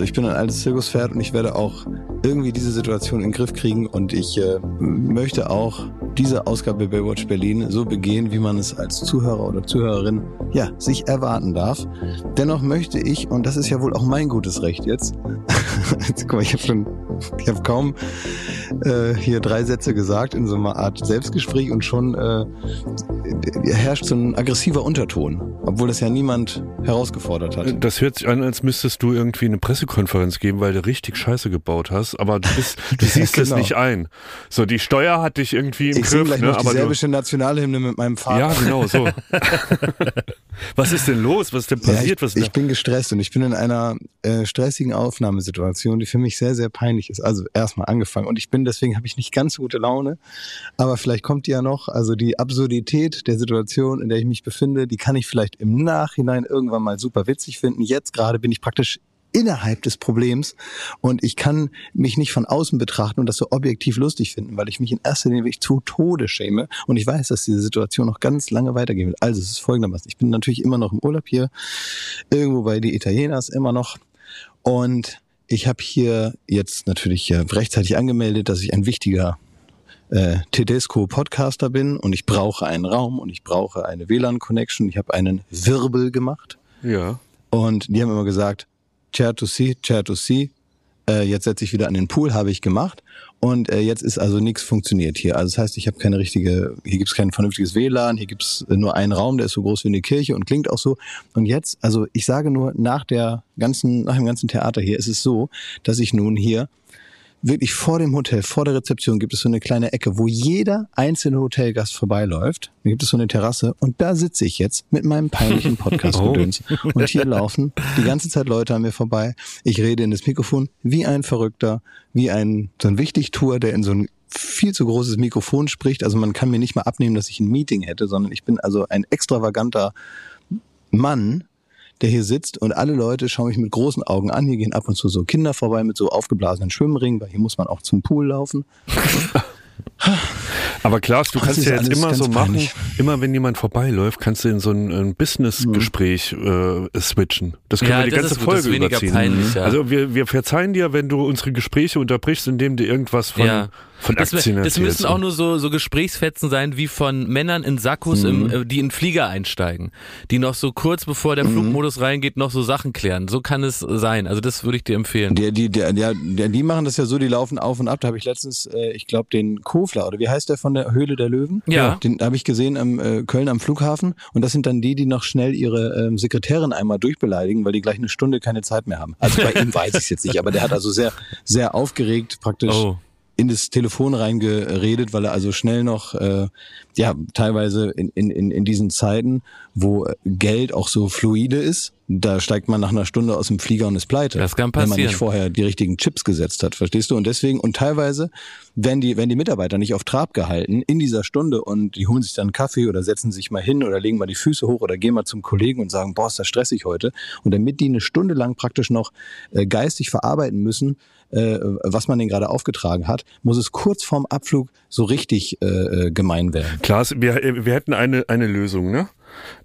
Also ich bin ein altes Zirkuspferd und ich werde auch irgendwie diese Situation in den Griff kriegen und ich äh, möchte auch diese Ausgabe Baywatch Berlin so begehen, wie man es als Zuhörer oder Zuhörerin ja sich erwarten darf. Dennoch möchte ich und das ist ja wohl auch mein gutes Recht jetzt. jetzt guck mal, ich habe schon, ich habe kaum äh, hier drei Sätze gesagt in so einer Art Selbstgespräch und schon äh, herrscht so ein aggressiver Unterton, obwohl das ja niemand herausgefordert hat. Das hört sich an, als müsstest du irgendwie eine Pressekonferenz geben, weil du richtig Scheiße gebaut hast, aber du, bist, du siehst genau. es nicht ein. So, die Steuer hat dich irgendwie im ich Griff. Gleich ne? noch die aber serbische Nationalhymne mit meinem Vater. Ja, genau, so. Was ist denn los? Was ist denn passiert? Ja, ich, Was ich bin gestresst und ich bin in einer äh, stressigen Aufnahmesituation, die für mich sehr, sehr peinlich ist. Also erstmal angefangen und ich bin, deswegen habe ich nicht ganz so gute Laune, aber vielleicht kommt die ja noch. Also die Absurdität der Situation, in der ich mich befinde, die kann ich vielleicht im Nachhinein irgendwann mal super witzig finden. Jetzt gerade bin ich praktisch innerhalb des Problems und ich kann mich nicht von außen betrachten und das so objektiv lustig finden, weil ich mich in erster Linie zu Tode schäme und ich weiß, dass diese Situation noch ganz lange weitergehen wird. Also es ist folgendermaßen, ich bin natürlich immer noch im Urlaub hier, irgendwo bei die Italieners immer noch und ich habe hier jetzt natürlich rechtzeitig angemeldet, dass ich ein wichtiger äh, Tedesco Podcaster bin und ich brauche einen Raum und ich brauche eine WLAN-Connection. Ich habe einen Wirbel gemacht. Ja. Und die haben immer gesagt, Chair to see, Chair to see. Äh, jetzt setze ich wieder an den Pool, habe ich gemacht. Und äh, jetzt ist also nichts funktioniert hier. Also das heißt, ich habe keine richtige, hier gibt's kein vernünftiges WLAN, hier gibt's nur einen Raum, der ist so groß wie eine Kirche und klingt auch so. Und jetzt, also ich sage nur, nach der ganzen, nach dem ganzen Theater hier ist es so, dass ich nun hier wirklich vor dem Hotel, vor der Rezeption gibt es so eine kleine Ecke, wo jeder einzelne Hotelgast vorbeiläuft. Da gibt es so eine Terrasse und da sitze ich jetzt mit meinem peinlichen Podcast-Gedöns. Oh. Und hier laufen die ganze Zeit Leute an mir vorbei. Ich rede in das Mikrofon wie ein Verrückter, wie ein, so ein Wichtigtour, der in so ein viel zu großes Mikrofon spricht. Also man kann mir nicht mal abnehmen, dass ich ein Meeting hätte, sondern ich bin also ein extravaganter Mann, der hier sitzt und alle Leute schauen mich mit großen Augen an. Hier gehen ab und zu so Kinder vorbei mit so aufgeblasenen Schwimmringen, weil hier muss man auch zum Pool laufen. Aber Klaas, du kannst ja jetzt immer so machen, immer wenn jemand vorbeiläuft, kannst du in so ein, ein Business-Gespräch äh, switchen. Das können ja, wir die ganze Folge überziehen. Peinlich, ja. Also wir, wir verzeihen dir, wenn du unsere Gespräche unterbrichst, indem du irgendwas von, ja. Von das, Aktien das müssen auch nur so, so Gesprächsfetzen sein wie von Männern in Sakkos, Mhm. im, äh, die in Flieger einsteigen, die noch so kurz bevor der Flugmodus reingeht, noch so Sachen klären. So kann es sein. Also das würde ich dir empfehlen. Die, die, die, die, die machen das ja so, die laufen auf und ab. Da habe ich letztens, äh, ich glaube, den Kofler, oder wie heißt der von der Höhle der Löwen? Ja. Den habe ich gesehen am äh, Köln am Flughafen. Und das sind dann die, die noch schnell ihre ähm, Sekretärin einmal durchbeleidigen, weil die gleich eine Stunde keine Zeit mehr haben. Also bei ihm weiß ich es jetzt nicht, aber der hat also sehr, sehr aufgeregt praktisch Oh. In das Telefon reingeredet, weil er also schnell noch, äh, ja, teilweise in, in, in in diesen Zeiten, wo Geld auch so fluide ist, da steigt man nach einer Stunde aus dem Flieger und ist pleite. Das kann Wenn man passieren. nicht vorher die richtigen Chips gesetzt hat, verstehst du? Und deswegen, und teilweise werden die, werden die Mitarbeiter nicht auf Trab gehalten in dieser Stunde und die holen sich dann einen Kaffee oder setzen sich mal hin oder legen mal die Füße hoch oder gehen mal zum Kollegen und sagen, boah, ist das stressig heute. Und damit die eine Stunde lang praktisch noch äh, geistig verarbeiten müssen, äh, was man denen gerade aufgetragen hat, muss es kurz vorm Abflug so richtig äh, äh, gemein werden. Klaas, wir, wir hätten eine, eine Lösung, ne?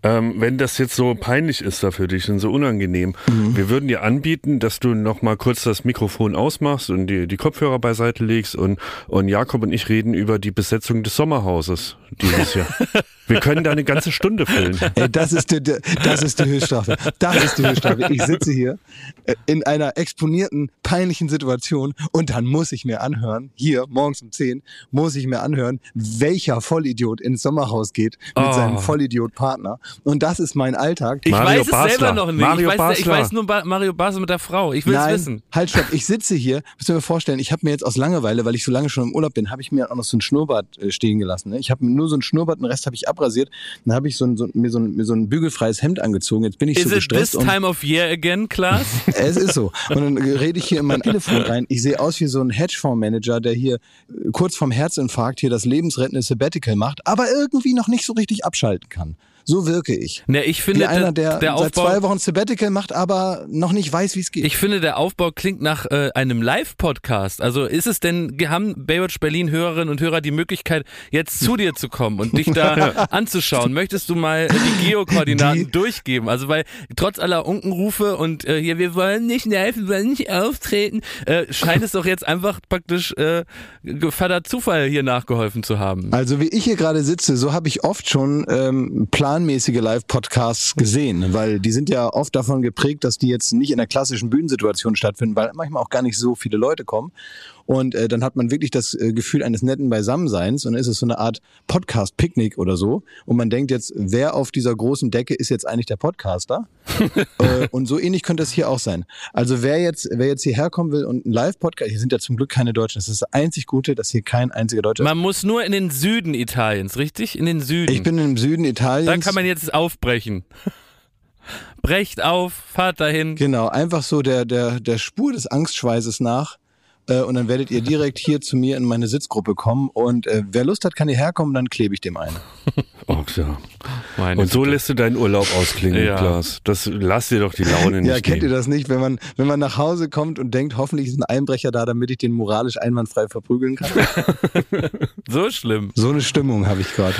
Ähm, wenn das jetzt so peinlich ist da für dich und so unangenehm, wir würden dir anbieten, dass du noch mal kurz das Mikrofon ausmachst und die, die Kopfhörer beiseite legst und, und Jakob und ich reden über die Besetzung des Sommerhauses dieses Jahr. wir können da eine ganze Stunde füllen. Ey, das ist die, das ist die Höchststrafe. Das ist die Höchststrafe. Ich sitze hier äh, in einer exponierten, peinlichen Situation und dann muss ich mir anhören, hier morgens um 10, muss ich mir anhören, welcher Vollidiot ins Sommerhaus geht mit Oh. seinem Vollidiot-Partner. Und das ist mein Alltag. Ich Mario weiß es Basler. selber noch nicht. Mario ich, weiß, ich weiß nur ba Mario Basler mit der Frau. Ich will es Nein, wissen. halt stopp. Ich sitze hier, müsst ihr mir vorstellen, ich habe mir jetzt aus Langeweile, weil ich so lange schon im Urlaub bin, habe ich mir auch noch so ein Schnurrbart äh, stehen gelassen. Ne? Ich habe nur so ein Schnurrbart, den Rest habe ich abrasiert. Dann habe ich so ein, so, mir, so ein, mir so ein bügelfreies Hemd angezogen. Jetzt bin ich Is so it this gestresst. und time of year again, Klaas? Es ist so. Und dann rede ich hier in mein Telefon rein. Ich sehe aus wie so ein Hedgefondsmanager, der hier äh, kurz vorm Herzinfarkt hier das lebensrettende Sabbatical macht, aber irgendwie noch nicht so richtig abschalten kann. So wirke ich. Ne, ich finde, Wie einer, der, der seit Aufbau, zwei Wochen Sabbatical macht, aber noch nicht weiß, wie es geht. ich finde, der Aufbau klingt nach äh, einem Live-Podcast. Also ist es denn, haben Baywatch Berlin Hörerinnen und Hörer die Möglichkeit, jetzt zu dir zu kommen und dich da anzuschauen? Möchtest du mal die Geokoordinaten Die- durchgeben? Also weil trotz aller Unkenrufe und äh, hier, wir wollen nicht live, wir wollen nicht auftreten, äh, scheint es doch jetzt einfach praktisch äh, Vater Zufall hier nachgeholfen zu haben. Also wie ich hier gerade sitze, so habe ich oft schon ähm, planmäßige Live-Podcasts gesehen, weil die sind ja oft davon geprägt, dass die jetzt nicht in der klassischen Bühnensituation stattfinden, weil manchmal auch gar nicht so viele Leute kommen. Und äh, dann hat man wirklich das äh, Gefühl eines netten Beisammenseins und dann ist es so eine Art Podcast-Picknick oder so. Und man denkt jetzt, wer auf dieser großen Decke ist jetzt eigentlich der Podcaster? äh, und so ähnlich könnte es hier auch sein. Also wer jetzt, wer jetzt hierher kommen will und einen Live-Podcast, hier sind ja zum Glück keine Deutschen, das ist das einzig Gute, dass hier kein einziger Deutscher ist. Man muss nur in den Süden Italiens, richtig? In den Süden. Ich bin im Süden Italiens. da kann man jetzt aufbrechen. Brecht auf, fahrt dahin. Genau, einfach so der, der, der Spur des Angstschweißes nach. Äh, und dann werdet ihr direkt hier zu mir in meine Sitzgruppe kommen. Und äh, wer Lust hat, kann hierher kommen, dann klebe ich dem ein. Oh, ja. Meine Und so Güte. lässt du deinen Urlaub ausklingen, Ja. Klaas. Das lass dir doch die Laune nicht Ja, kennt ihr nehmen. das nicht, wenn man, wenn man nach Hause kommt und denkt, hoffentlich ist ein Einbrecher da, damit ich den moralisch einwandfrei verprügeln kann? so schlimm. So eine Stimmung habe ich gerade.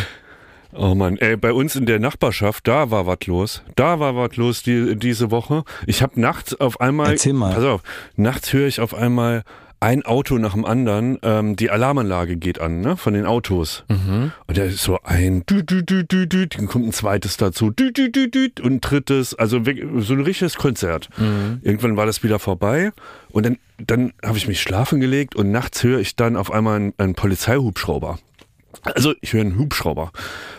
Oh Mann, ey, bei uns in der Nachbarschaft, da war was los. Da war was los die, diese Woche. Ich habe nachts auf einmal, Erzähl mal. pass auf, nachts höre ich auf einmal ein Auto nach dem anderen, ähm, die Alarmanlage geht an, ne, von den Autos. Und da ist so ein dü dü dü dü dü, dann kommt ein zweites dazu, dü dü dü dü und ein drittes, also so ein richtiges Konzert. Irgendwann war das wieder vorbei und dann, dann habe ich mich schlafen gelegt und nachts höre ich dann auf einmal einen, einen Polizeihubschrauber. Also ich höre einen Hubschrauber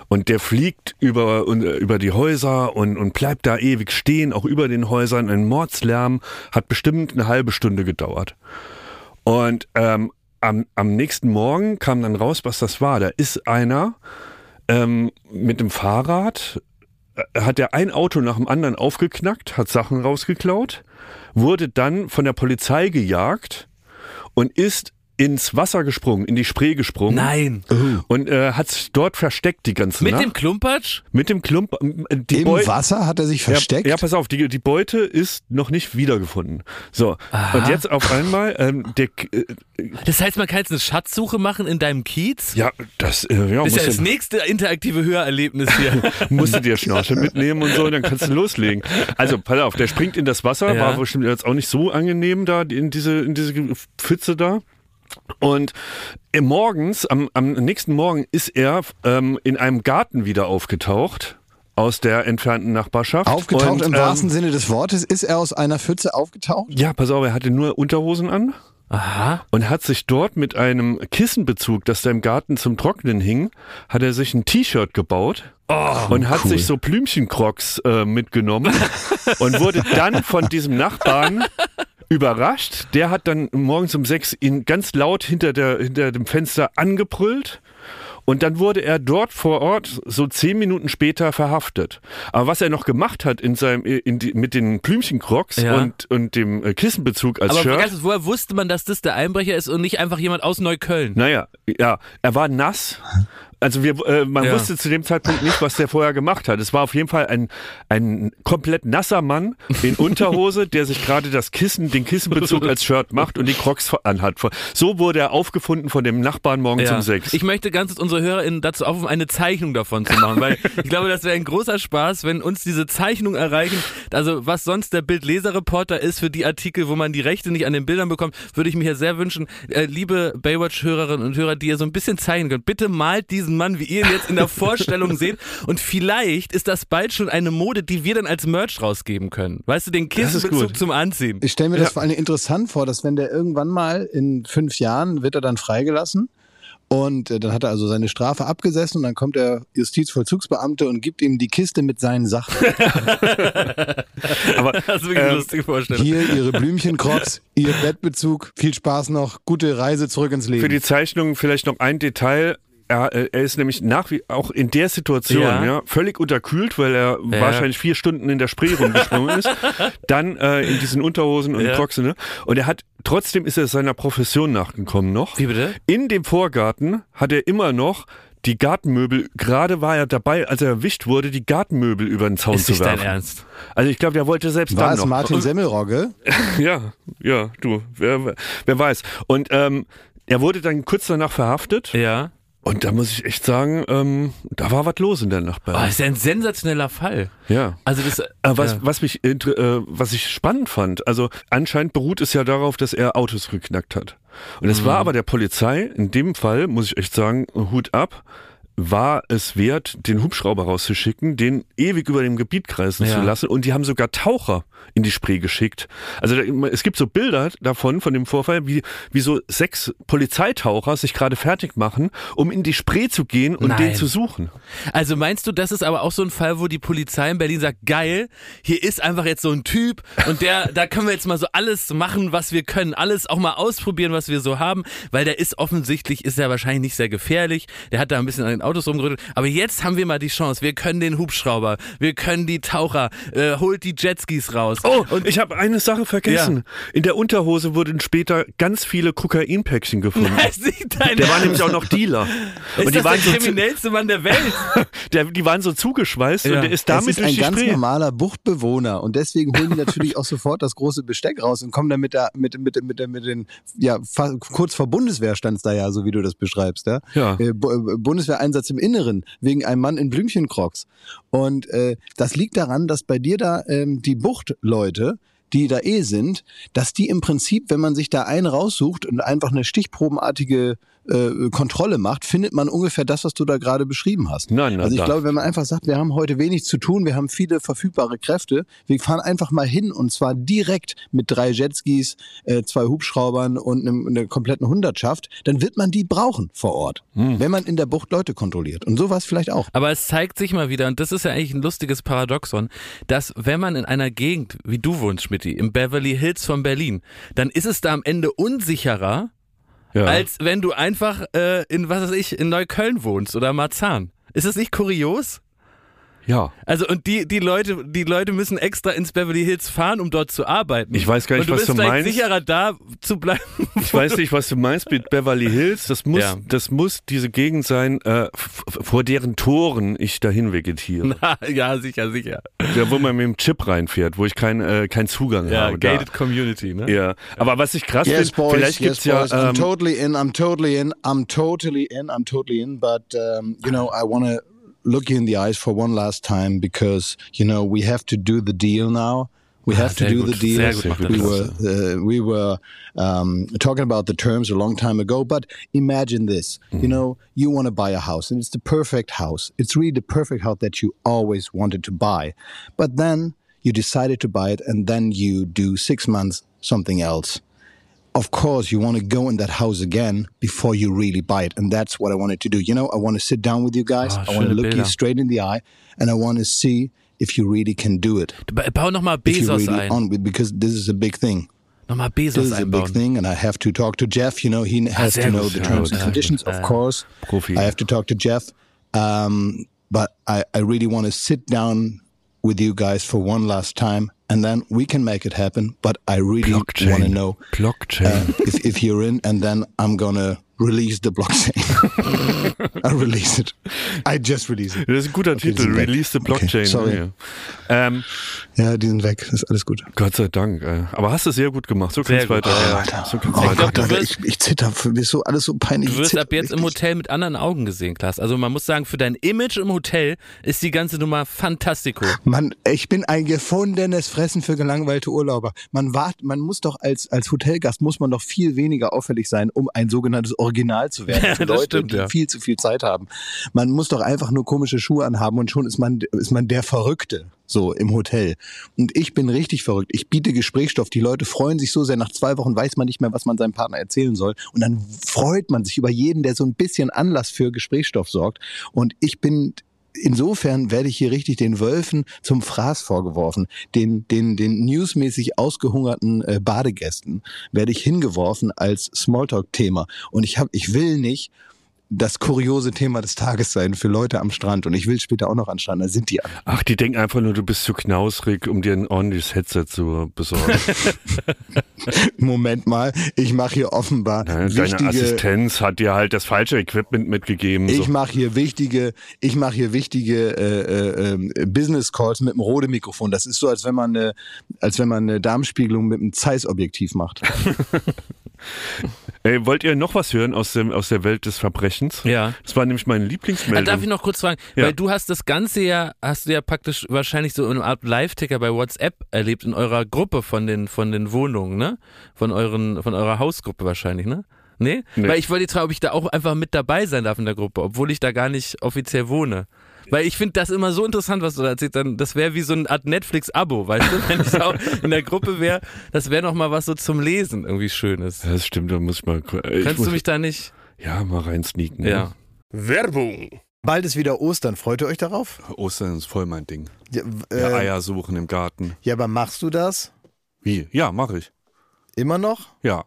und der fliegt über, äh, über die Häuser und, und bleibt da ewig stehen, auch über den Häusern. Ein Mordslärm hat bestimmt eine halbe Stunde gedauert. Und ähm, am, am nächsten Morgen kam dann raus, was das war. Da ist einer ähm, mit dem Fahrrad, äh, hat er ein Auto nach dem anderen aufgeknackt, hat Sachen rausgeklaut, wurde dann von der Polizei gejagt und ist ins Wasser gesprungen, in die Spree gesprungen. Nein. Und äh, hat sich dort versteckt die ganze Mit Nacht. dem Klumpatsch? mit dem Klump. äh, Die Im Beute- Wasser hat er sich versteckt. ja, ja, pass auf, die, die Beute ist noch nicht wiedergefunden. So, und jetzt auf einmal, ähm, der, äh, Das heißt, man kann jetzt eine Schatzsuche machen in deinem Kiez? ja, das, äh, ja, Das ist ja das nächste interaktive Hörerlebnis hier. musst du dir Schnorchel mitnehmen und so, dann kannst du loslegen. Also, pass auf, der springt in das Wasser, Ja. war bestimmt jetzt auch nicht so angenehm da, in diese, in diese Pfütze da. Und morgens, am, am nächsten Morgen ist er ähm, in einem Garten wieder aufgetaucht aus der entfernten Nachbarschaft. Aufgetaucht und, im ähm, wahrsten Sinne des Wortes. Ist er aus einer Pfütze aufgetaucht? Ja, pass auf, er hatte nur Unterhosen an Aha. und hat sich dort mit einem Kissenbezug, das da im Garten zum Trocknen hing, hat er sich ein T-Shirt gebaut. und hat cool. sich so Blümchencrocs äh, mitgenommen und wurde dann von diesem Nachbarn überrascht. Der hat dann morgens um sechs ihn ganz laut hinter, der, hinter dem Fenster angebrüllt. Und dann wurde er dort vor Ort so zehn Minuten später verhaftet. Aber was er noch gemacht hat in seinem, in die, mit den Blümchencrocs Ja. und, und dem äh, Kissenbezug als Aber Shirt. ganz, woher wusste man, dass das der Einbrecher ist und nicht einfach jemand aus Neukölln? Naja, ja, er war nass. Also wir, äh, man Ja. wusste zu dem Zeitpunkt nicht, was der vorher gemacht hat. Es war auf jeden Fall ein, ein komplett nasser Mann in Unterhose, der sich gerade das Kissen, den Kissenbezug als Shirt macht und die Crocs anhat. So wurde er aufgefunden von dem Nachbarn morgens um sechs. Ich möchte ganz unsere HörerInnen dazu aufrufen, eine Zeichnung davon zu machen, weil ich glaube, das wäre ein großer Spaß, wenn uns diese Zeichnung erreichen. Also was sonst der Bildleser-Reporter ist für die Artikel, wo man die Rechte nicht an den Bildern bekommt, würde ich mir ja sehr wünschen, äh, liebe Baywatch-Hörerinnen und Hörer, die ihr so ein bisschen zeichnen könnt, bitte malt diesen Mann, wie ihr ihn jetzt in der Vorstellung seht und vielleicht ist das bald schon eine Mode, die wir dann als Merch rausgeben können. Weißt du, den Kissenbezug zum Anziehen. Ich stelle mir das vor allem interessant vor, dass wenn der irgendwann mal in fünf Jahren wird er dann freigelassen und äh, dann hat er also seine Strafe abgesessen und dann kommt der Justizvollzugsbeamte und gibt ihm die Kiste mit seinen Sachen. Aber Das ist wirklich eine ähm, lustige Vorstellung. Hier ihre Blümchencrocs, ihr Bettbezug, viel Spaß noch, gute Reise zurück ins Leben. für die Zeichnung vielleicht noch ein Detail. Er, äh, er ist nämlich nach wie auch in der Situation Ja. ja. völlig unterkühlt, weil er Ja. wahrscheinlich vier Stunden in der Spree rumgesprungen ist. Dann äh, in diesen Unterhosen und Ja. Crocs, ne? Und er hat trotzdem ist er seiner Profession nachgekommen noch. Wie bitte? In dem Vorgarten hat er immer noch die Gartenmöbel, gerade war er dabei, als er erwischt wurde, die Gartenmöbel über den Zaun Ist zu nicht dein werfen. Ernst? Also ich glaube, der wollte selbst War dann es noch. Martin Semmelrogge? Ja, ja, du, wer, wer weiß. Und ähm, er wurde dann kurz danach verhaftet. Ja. Und da muss ich echt sagen, ähm, da war was los in der Oh, Nachbarin. das ist ja ein sensationeller Fall. ja. Also das, Äh, was, ja. was mich äh, was ich spannend fand, also anscheinend beruht es ja darauf, dass er Autos geknackt hat. Und es Mhm. war aber der Polizei, in dem Fall, muss ich echt sagen, Hut ab, war es wert, den Hubschrauber rauszuschicken, den ewig über dem Gebiet kreisen Ja. zu lassen. Und die haben sogar Taucher in die Spree geschickt. Also da, es gibt so Bilder davon, von dem Vorfall, wie, wie so sechs Polizeitaucher sich gerade fertig machen, um in die Spree zu gehen und Nein. den zu suchen. Also meinst du, das ist aber auch so ein Fall, wo die Polizei in Berlin sagt, geil, hier ist einfach jetzt so ein Typ und der, da können wir jetzt mal so alles machen, was wir können, alles auch mal ausprobieren, was wir so haben, weil der ist offensichtlich, ist er wahrscheinlich nicht sehr gefährlich, der hat da ein bisschen Autos rumgerüttelt, aber jetzt haben wir mal die Chance, wir können den Hubschrauber, wir können die Taucher, äh, holt die Jetskis raus. Oh, und ich habe eine Sache vergessen. In der Unterhose wurden später ganz viele Kokainpäckchen gefunden. das nicht dein Der war nämlich auch noch Dealer. ist und die das waren, der so kriminellste Mann der Welt? der, die waren so zugeschweißt Ja. und der ist Es damit ist durch ein die ganz Spree. normaler Buchtbewohner und deswegen holen die natürlich auch sofort das große Besteck raus und kommen dann mit der mit mit mit, der, mit den ja kurz vor Bundeswehr stand's da ja so wie du das beschreibst ja, Ja. Äh, Bundeswehreinsatz im Inneren wegen einem Mann in Blümchencrocs. Und äh, das liegt daran dass bei dir da ähm, die Buchtleute die da eh sind, dass die im Prinzip, wenn man sich da einen raussucht und einfach eine stichprobenartige äh, Kontrolle macht, findet man ungefähr das, was du da gerade beschrieben hast. Nein, nein, also ich da- glaube, wenn man einfach sagt, wir haben heute wenig zu tun, wir haben viele verfügbare Kräfte, wir fahren einfach mal hin und zwar direkt mit drei Jetskis, äh, zwei Hubschraubern und einem, einer kompletten Hundertschaft, dann wird man die brauchen vor Ort, Hm. wenn man in der Bucht Leute kontrolliert. Und so war es vielleicht auch. Aber es zeigt sich mal wieder, und das ist ja eigentlich ein lustiges Paradoxon, dass wenn man in einer Gegend, wie du wohnst, Schmidti, im Beverly Hills von Berlin, dann ist es da am Ende unsicherer, Ja. als wenn du einfach äh, in, was weiß ich, in Neukölln wohnst oder Marzahn. Ist das nicht kurios? Ja. Also und die, die Leute, die Leute müssen extra ins Beverly Hills fahren, um dort zu arbeiten. Ich weiß gar nicht, du was bist du meinst. sicherer da zu bleiben. Ich weiß nicht, was du meinst mit Beverly Hills. Das muss, Ja. das muss diese Gegend sein, äh, vor deren Toren ich dahin vegetiere. Na, ja, sicher, sicher. ja, wo man mit dem Chip reinfährt, wo ich keinen äh, keinen Zugang Ja, habe. gated Community, ne? Da. Ja, aber was ich krass finde, vielleicht gibt's ja I'm ähm, totally in, I'm totally in, I'm totally in, I'm totally in, but um, you know, I want to look you in the eyes for one last time because you know we have to do the deal now. We Ah, have to do the deal. sehr gut macht we were uh, we were um, talking about the terms a long time ago, but imagine this: Mm-hmm. you know, you want to buy a house, and it's the perfect house. It's really the perfect house that you always wanted to buy, but then you decided to buy it, and then you do six months something else of course you want to go in that house again before you really buy it and that's what i wanted to do you know i want to sit down with you guys Ah, i want to look Bilder. you straight in the eye and i want to see if you really can do it Ba- Bau nochmal Bezos really ein. with because this is a big thing Nochmal this Bezos is a big thing and i have to talk to jeff you know he has sehr to know gut, the terms gut, and conditions of course Profi. i have to talk to jeff um, but I, I really want to sit down with you guys for one last time and then we can make it happen but i really want to know Blockchain. uh, if, if you're in, and then I'm gonna release the blockchain. I release it. I just release it. das ist ein guter Okay, Titel. Release the Okay, Blockchain. sorry. Ja. Ähm, Ja, die sind weg. Das ist alles gut. Gott sei Dank. Äh, aber hast du sehr gut gemacht. So kann's Sehr gut. weiter. Ja, Ja, so kann's Oh weiter. du Gott, Alter, wirst- ich, ich zitter. Für mich ist so alles so peinlich. Du Ich wirst zitter ab jetzt im richtig. Hotel mit anderen Augen gesehen, Klaas. Also man muss sagen, für dein Image im Hotel ist die ganze Nummer fantastico. Mann, ich bin ein gefundenes Fressen für gelangweilte Urlauber. Man wart, man muss doch als, als Hotelgast muss man doch viel weniger auffällig sein, um ein sogenanntes Original zu werden. Ja, für das Leute, stimmt, die ja. viel zu viel Zeit haben. Man muss doch einfach nur komische Schuhe anhaben und schon ist man, ist man der Verrückte. So im Hotel. Und ich bin richtig verrückt. Ich biete Gesprächsstoff. Die Leute freuen sich so sehr. Nach zwei Wochen weiß man nicht mehr, was man seinem Partner erzählen soll. Und dann freut man sich über jeden, der so ein bisschen Anlass für Gesprächsstoff sorgt. Und ich bin insofern werde ich hier richtig den Wölfen zum Fraß vorgeworfen. Den, den, den newsmäßig ausgehungerten äh, Badegästen werde ich hingeworfen als Smalltalk-Thema. Und ich hab, ich will nicht das kuriose Thema des Tages sein für Leute am Strand. Und ich will später auch noch an Strand, da sind die alle. Ach, die denken einfach nur, du bist zu knausrig, um dir ein ordentliches Headset zu besorgen. Moment mal, ich mache hier offenbar Deine wichtige... Assistenz hat dir halt das falsche Equipment mitgegeben. Ich so. mache hier wichtige, ich mache hier wichtige äh, äh, äh, Business Calls mit einem Rode-Mikrofon. Das ist so, als wenn man eine, als wenn man eine Darmspiegelung mit einem Zeiss-Objektiv macht. Ey, wollt ihr noch was hören aus, dem, aus der Welt des Verbrechens? Ja. Das war nämlich meine Ah, Lieblingsmeldung. darf ich noch kurz fragen, Ja. weil du hast das Ganze ja, hast du ja praktisch wahrscheinlich so in einer Art Live-Ticker bei WhatsApp erlebt in eurer Gruppe von den, von den Wohnungen, ne? Von euren, von eurer Hausgruppe wahrscheinlich, ne? Nee? Nee. Weil ich wollte jetzt fragen, ob ich da auch einfach mit dabei sein darf in der Gruppe, obwohl ich da gar nicht offiziell wohne. Weil ich finde das immer so interessant, was du da erzählst. Dann, das wäre wie so eine Art Netflix-Abo, weißt du? Wenn ich auch in der Gruppe wäre, das wäre noch mal was so zum Lesen irgendwie Schönes. das stimmt, da muss ich mal. Ich Kannst muss, du mich da nicht? Ja, mal rein sneaken. Ja. Werbung. Bald ist wieder Ostern. Freut ihr euch darauf? Ostern ist voll mein Ding. Ja, äh, Ja, Eier suchen im Garten. ja, aber machst du das Wie? Ja, mache ich. immer noch? Ja.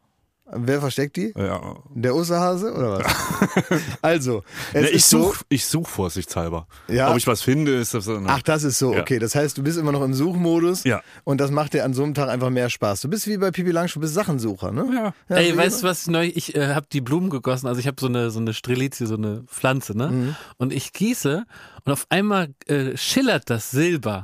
Wer versteckt die? ja. Der Osterhase oder was? also, es Ja, ich so. suche ich such vorsichtshalber. Ja. Ob ich was finde, ist das so. Ach, das ist so, Ja. okay. Das heißt, du bist immer noch im Suchmodus Ja. und das macht dir an so einem Tag einfach mehr Spaß. Du bist wie bei Pipi Langstrumpf, du bist Sachensucher, ne? Ja. Ja, Ey, weißt du was neu? Ich äh, habe die Blumen gegossen. Also ich habe so eine so eine Strelizie, so eine Pflanze, ne? Mhm. Und ich gieße und auf einmal äh, schillert das Silber.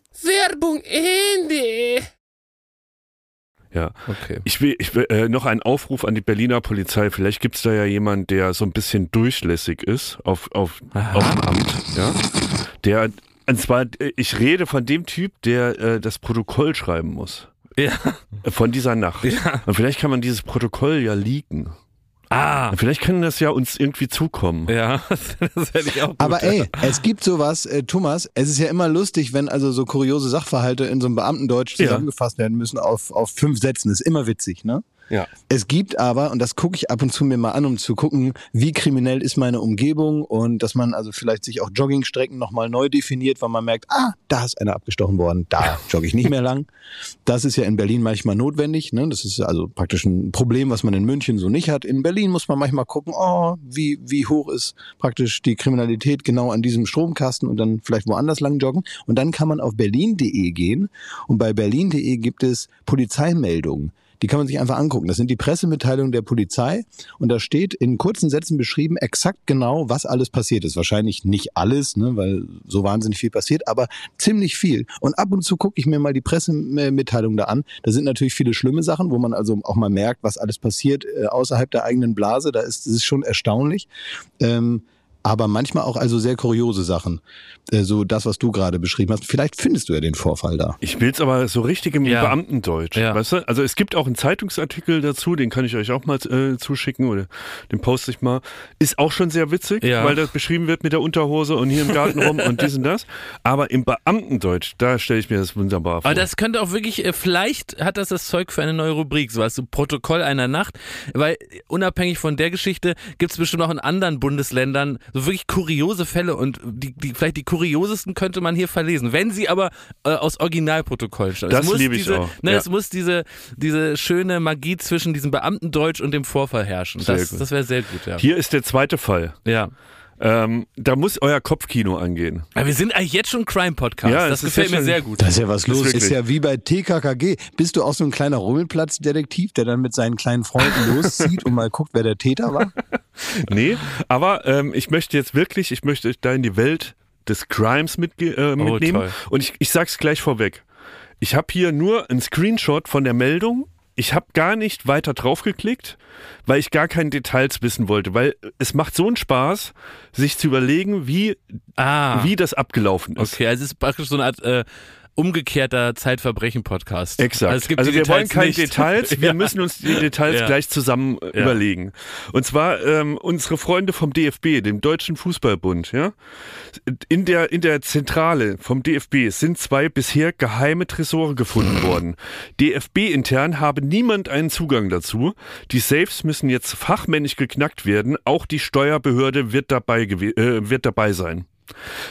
Werbung Ende. Ja. Okay. Ich will, ich will äh, noch einen Aufruf an die Berliner Polizei. Vielleicht gibt's da ja jemand, der so ein bisschen durchlässig ist auf, auf, auf dem Amt. Ja? Der, und zwar, äh, ich rede von dem Typ, der äh, das Protokoll schreiben muss. Ja. Äh, Von dieser Nacht. Ja. Und vielleicht kann man dieses Protokoll ja leaken. Ah. Vielleicht kann das ja uns irgendwie zukommen. Ja, das hätte ich auch gut. Aber ey, es gibt sowas, äh, Thomas, es ist ja immer lustig, wenn also so kuriose Sachverhalte in so einem Beamtendeutsch Ja. zusammengefasst werden müssen auf, auf fünf Sätzen. Ist immer witzig, ne? Ja. Es gibt aber, und das gucke ich ab und zu mir mal an, um zu gucken, wie kriminell ist meine Umgebung und dass man also vielleicht sich auch Joggingstrecken nochmal neu definiert, weil man merkt, ah, da ist einer abgestochen worden, da jogge ich nicht mehr lang. Das ist ja in Berlin manchmal notwendig. Ne? Das ist also praktisch ein Problem, was man in München so nicht hat. In Berlin muss man manchmal gucken, oh, wie, wie hoch ist praktisch die Kriminalität genau an diesem Stromkasten und dann vielleicht woanders lang joggen. Und dann kann man auf berlin.de gehen und bei berlin.de gibt es Polizeimeldungen die kann man sich einfach angucken. Das sind die Pressemitteilungen der Polizei und da steht in kurzen Sätzen beschrieben, exakt genau, was alles passiert ist. Wahrscheinlich nicht alles, ne, weil so wahnsinnig viel passiert, aber ziemlich viel. Und ab und zu gucke ich mir mal die Pressemitteilungen da an. Da sind natürlich viele schlimme Sachen, wo man also auch mal merkt, was alles passiert äh, außerhalb der eigenen Blase. Da ist es schon erstaunlich. Ähm, aber manchmal auch also sehr kuriose Sachen. Äh, so das, was du gerade beschrieben hast. Vielleicht findest du ja den Vorfall da. Ich will's aber so richtig im Ja. Beamtendeutsch. Ja. Weißt du? Also es gibt auch einen Zeitungsartikel dazu, den kann ich euch auch mal äh, zuschicken oder den poste ich mal. Ist auch schon sehr witzig, Ja. weil das beschrieben wird mit der Unterhose und hier im Garten rum und dies und das. Aber im Beamtendeutsch, da stelle ich mir das wunderbar vor. Aber das könnte auch wirklich, äh, vielleicht hat das das Zeug für eine neue Rubrik, so was so Protokoll einer Nacht, weil unabhängig von der Geschichte gibt es bestimmt auch in anderen Bundesländern so wirklich kuriose Fälle und die, die vielleicht die kuriosesten könnte man hier verlesen, wenn sie aber äh, aus Originalprotokollen stammen. Das liebe ich diese, auch, Ne, ja. Es muss diese, diese schöne Magie zwischen diesem Beamtendeutsch und dem Vorfall herrschen. Sehr Das, gut. das wäre sehr gut, ja. hier ist der zweite Fall. ja. Ähm, da muss euer Kopfkino angehen. Aber wir sind eigentlich jetzt schon Crime-Podcast. Ja, das ist gefällt ja mir sehr gut. Da ist ja was Ist los. Ist, wirklich. ja wie bei TKKG. Bist du auch so ein kleiner Rummelplatz-Detektiv, der dann mit seinen kleinen Freunden loszieht und mal guckt, wer der Täter war? Nee, aber ähm, ich möchte jetzt wirklich, ich möchte euch da in die Welt des Crimes mitge äh, mitnehmen. toll. Und ich, ich sag's gleich vorweg. Ich habe hier nur einen Screenshot von der Meldung. Ich habe gar nicht weiter draufgeklickt, weil ich gar keine Details wissen wollte, weil es macht so einen Spaß, sich zu überlegen, wie, Ah. wie das abgelaufen ist. Okay, also es ist praktisch so eine Art äh, umgekehrter Zeitverbrechen-Podcast. Exakt. Also, es gibt also wir wollen keine nicht. Details, wir Ja. müssen uns die Details Ja. gleich zusammen Ja. überlegen. Und zwar ähm, unsere Freunde vom DFB, dem Deutschen Fußballbund, ja. In der, in der Zentrale vom DFB sind zwei bisher geheime Tresore gefunden worden. DFB-intern habe niemand einen Zugang dazu. Die Safes müssen jetzt fachmännisch geknackt werden. Auch die Steuerbehörde wird dabei, äh, wird dabei sein.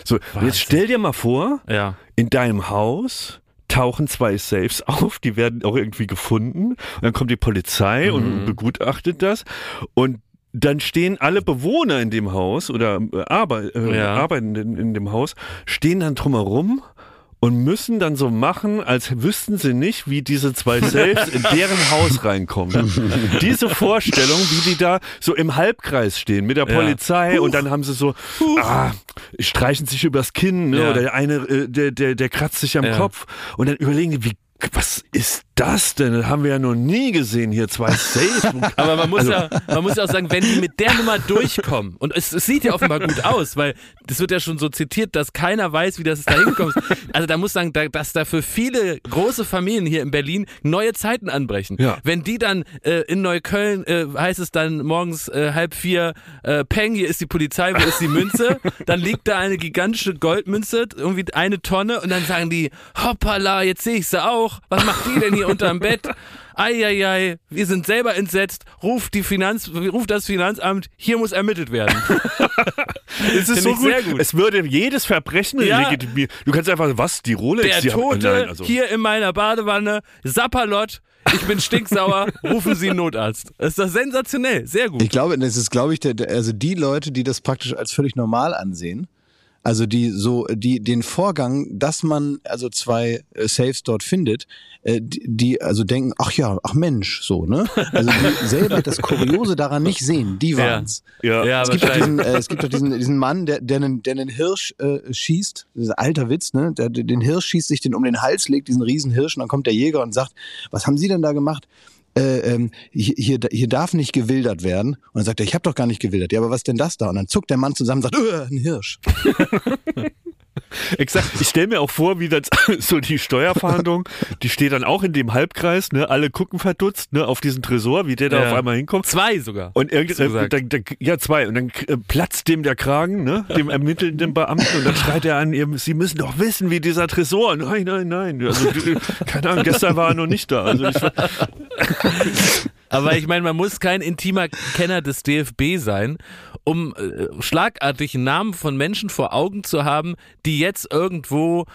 So, jetzt stell dir mal vor, Ja. in deinem Haus tauchen zwei Safes auf, die werden auch irgendwie gefunden. Und dann kommt die Polizei Mhm. und begutachtet das. Und dann stehen alle Bewohner in dem Haus oder äh, Arbeit, äh, Ja. Arbeitenden in dem Haus, stehen dann drumherum und müssen dann so machen, als wüssten sie nicht, wie diese zwei Safes in deren Haus reinkommen. Diese Vorstellung, wie die da so im Halbkreis stehen mit der Ja. Polizei und dann haben sie so, ah, streichen sich übers Kinn ne? Ja. oder der eine, äh, der, der, der kratzt sich am Ja. Kopf und dann überlegen die, wie, was ist das denn? Das haben wir ja noch nie gesehen hier, zwei Safes. Aber man muss, Also- ja, man muss ja auch sagen, wenn die mit der Nummer durchkommen, und es, es sieht ja offenbar gut aus, weil das wird ja schon so zitiert, dass keiner weiß, wie das da hingekommen ist. Also da muss sagen, da, dass da für viele große Familien hier in Berlin neue Zeiten anbrechen. Ja. Wenn die dann äh, in Neukölln, äh, heißt es dann morgens äh, halb vier, äh, Peng, hier ist die Polizei, wo ist die Münze? Dann liegt da eine gigantische Goldmünze, irgendwie eine Tonne, und dann sagen die, hoppala, jetzt sehe ich sie auch. Was macht die denn hier unterm Bett? Eieiei, wir sind selber entsetzt. Ruft die Finanz, ruft das Finanzamt, hier muss ermittelt werden. Es ist so gut. sehr gut. Es würde jedes Verbrechen Ja. legitimieren. Du kannst einfach, was, die Rolex? Der die haben- Tote Nein, also. hier in meiner Badewanne, Sapperlot, ich bin stinksauer, rufen Sie einen Notarzt. Das ist doch sensationell, sehr gut. Ich glaube, das ist, glaube ich, der, der, also die Leute, die das praktisch als völlig normal ansehen, also die so, die den Vorgang, dass man also zwei äh, Saves dort findet, äh, die, die also denken, ach ja, ach Mensch, so ne, also die selber das Kuriose daran nicht sehen, die Ja. waren's. Ja. Ja, Es gibt, doch diesen, äh, es gibt doch diesen, diesen Mann, der, der, einen, der einen Hirsch äh, schießt, dieser alter Witz, ne? Der, der den Hirsch schießt, sich den um den Hals legt, diesen riesen Hirsch, und dann kommt der Jäger und sagt, was haben Sie denn da gemacht? Äh, ähm, hier, hier, darf nicht gewildert werden. Und dann sagt er, ich habe doch gar nicht gewildert. Ja, aber was denn das da? Und dann zuckt der Mann zusammen und sagt, äh, ein Hirsch. Exakt. Ich stelle mir auch vor, wie das so die Steuerverhandlung, die steht dann auch in dem Halbkreis, ne? Alle gucken verdutzt, ne, auf diesen Tresor, wie der da Ja. auf einmal hinkommt. Zwei sogar. Und irgendwie, äh, ja, zwei. Und dann äh, platzt dem der Kragen, ne? dem ermittelnden Beamten. Und dann schreit er an, ihr, sie müssen doch wissen, wie dieser Tresor. Nein, nein, nein. Also, keine Ahnung, gestern war er noch nicht da. Also, ich, Aber ich meine, man muss kein intimer Kenner des DFB sein, um äh, schlagartig Namen von Menschen vor Augen zu haben, die jetzt irgendwo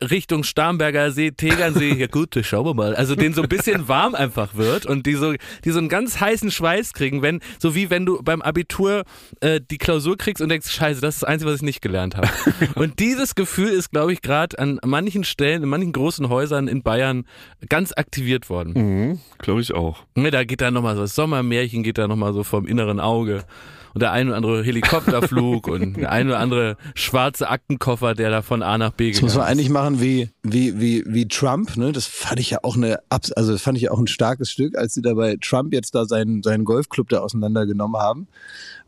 Richtung Starnberger See, Tegernsee, ja gut, schauen wir mal. Also denen so ein bisschen warm einfach wird und die so, die so einen ganz heißen Schweiß kriegen, wenn, so wie wenn du beim Abitur äh, die Klausur kriegst und denkst, scheiße, das ist das Einzige, was ich nicht gelernt habe. und dieses Gefühl ist, glaube ich, gerade an manchen Stellen, in manchen großen Häusern in Bayern ganz aktiviert worden. Mhm, Glaube ich auch. Ne, da geht da nochmal so das Sommermärchen geht da nochmal so vom inneren Auge. Und der ein oder andere Helikopterflug und der ein oder andere schwarze Aktenkoffer, der da von A nach B Das muss man eigentlich machen wie, wie, wie, wie Trump, ne? Das fand ich ja auch eine, also das fand ich ja auch ein starkes Stück, als sie da bei Trump jetzt da seinen, seinen Golfclub da auseinandergenommen haben,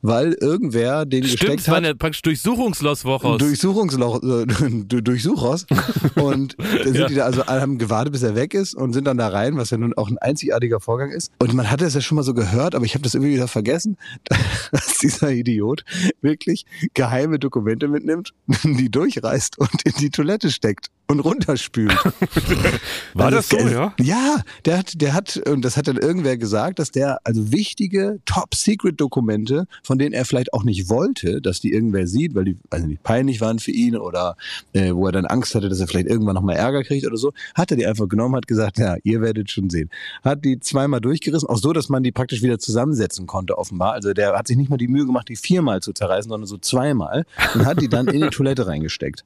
weil irgendwer den Stimmt, gesteckt hat. eine praktisch Durchsuchungsloch Woche. Durchsuchungsloch, äh, du- Durchsuchers. Und dann sind Ja. die da, also alle haben gewartet, bis er weg ist und sind dann da rein, was ja nun auch ein einzigartiger Vorgang ist. Und man hatte es ja schon mal so gehört, aber ich habe das irgendwie wieder vergessen, dass dieser Idiot wirklich geheime Dokumente mitnimmt, die durchreißt und in die Toilette steckt und runterspült. War Also das so, es- ja? Ja, der hat, der hat, und das hat dann irgendwer gesagt, dass der also wichtige Top-Secret-Dokumente, von denen er vielleicht auch nicht wollte, dass die irgendwer sieht, weil die also nicht peinlich waren für ihn oder äh, wo er dann Angst hatte, dass er vielleicht irgendwann nochmal Ärger kriegt oder so, hat er die einfach genommen, hat gesagt, ja, ihr werdet schon sehen. Hat die zweimal durchgerissen, auch so, dass man die praktisch wieder zusammensetzen konnte, offenbar. Also der hat sich nicht mal die Mühe gemacht, die viermal zu zerreißen, sondern so zweimal und hat die dann in die Toilette reingesteckt.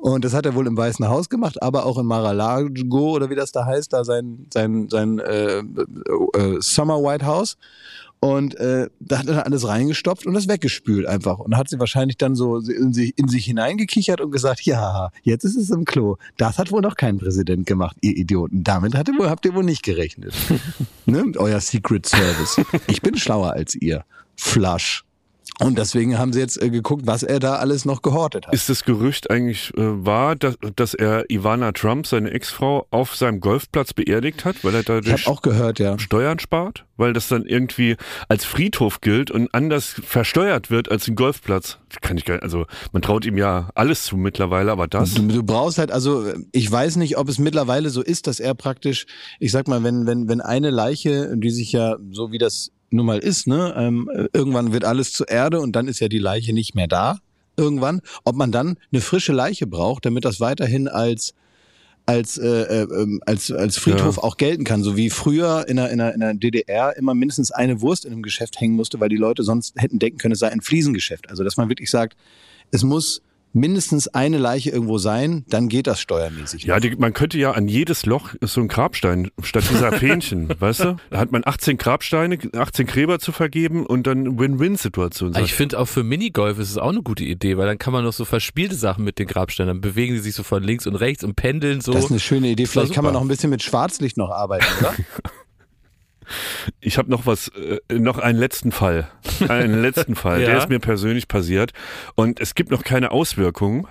Und das hat er wohl im Weißen Haus gemacht, aber auch in Mar-a-Lago oder wie das da heißt, da sein, sein, sein äh, äh, Summer White House. Und äh, da hat er dann alles reingestopft und das weggespült einfach. Und hat sie wahrscheinlich dann so in sich, in sich hineingekichert und gesagt, ja, jetzt ist es im Klo. Das hat wohl noch kein Präsident gemacht, ihr Idioten. Damit ihr wohl, habt ihr wohl nicht gerechnet. ne? Euer Secret Service. Ich bin schlauer als ihr. Flush. Und deswegen haben sie jetzt äh, geguckt, was er da alles noch gehortet hat. Ist das Gerücht eigentlich äh, wahr, dass, dass er Ivana Trump, seine Ex-Frau, auf seinem Golfplatz beerdigt hat, weil er dadurch auch gehört, ja. Steuern spart? Weil das dann irgendwie als Friedhof gilt und anders versteuert wird als ein Golfplatz. Kann ich gar nicht, also man traut ihm ja alles zu mittlerweile, aber das. Du, du brauchst halt, also ich weiß nicht, ob es mittlerweile so ist, dass er praktisch, ich sag mal, wenn, wenn, wenn eine Leiche, die sich ja so wie das nun mal ist, ne, ähm, irgendwann wird alles zu Erde und dann ist ja die Leiche nicht mehr da. Irgendwann, ob man dann eine frische Leiche braucht, damit das weiterhin als als, äh, äh, ähm, als, als Friedhof auch gelten kann. So wie früher in der, in, der, in der DDR immer mindestens eine Wurst in einem Geschäft hängen musste, weil die Leute sonst hätten denken können, es sei ein Fliesengeschäft. Also dass man wirklich sagt, es muss mindestens eine Leiche irgendwo sein, dann geht das steuermäßig. Ja, die, man könnte ja an jedes Loch so ein Grabstein statt dieser Fähnchen, weißt du? Da hat man 18 Grabsteine, 18 Gräber zu vergeben und dann Win-Win-Situation. Ich finde auch für Minigolf ist es auch eine gute Idee, weil dann kann man noch so verspielte Sachen mit den Grabsteinen, dann bewegen die sich so von links und rechts und pendeln so. Das ist eine schöne Idee. Vielleicht kann man noch ein bisschen mit Schwarzlicht noch arbeiten, oder? Ich habe noch was, äh, noch einen letzten Fall. Einen letzten Fall. Ja. Der ist mir persönlich passiert. Und es gibt noch keine Auswirkungen.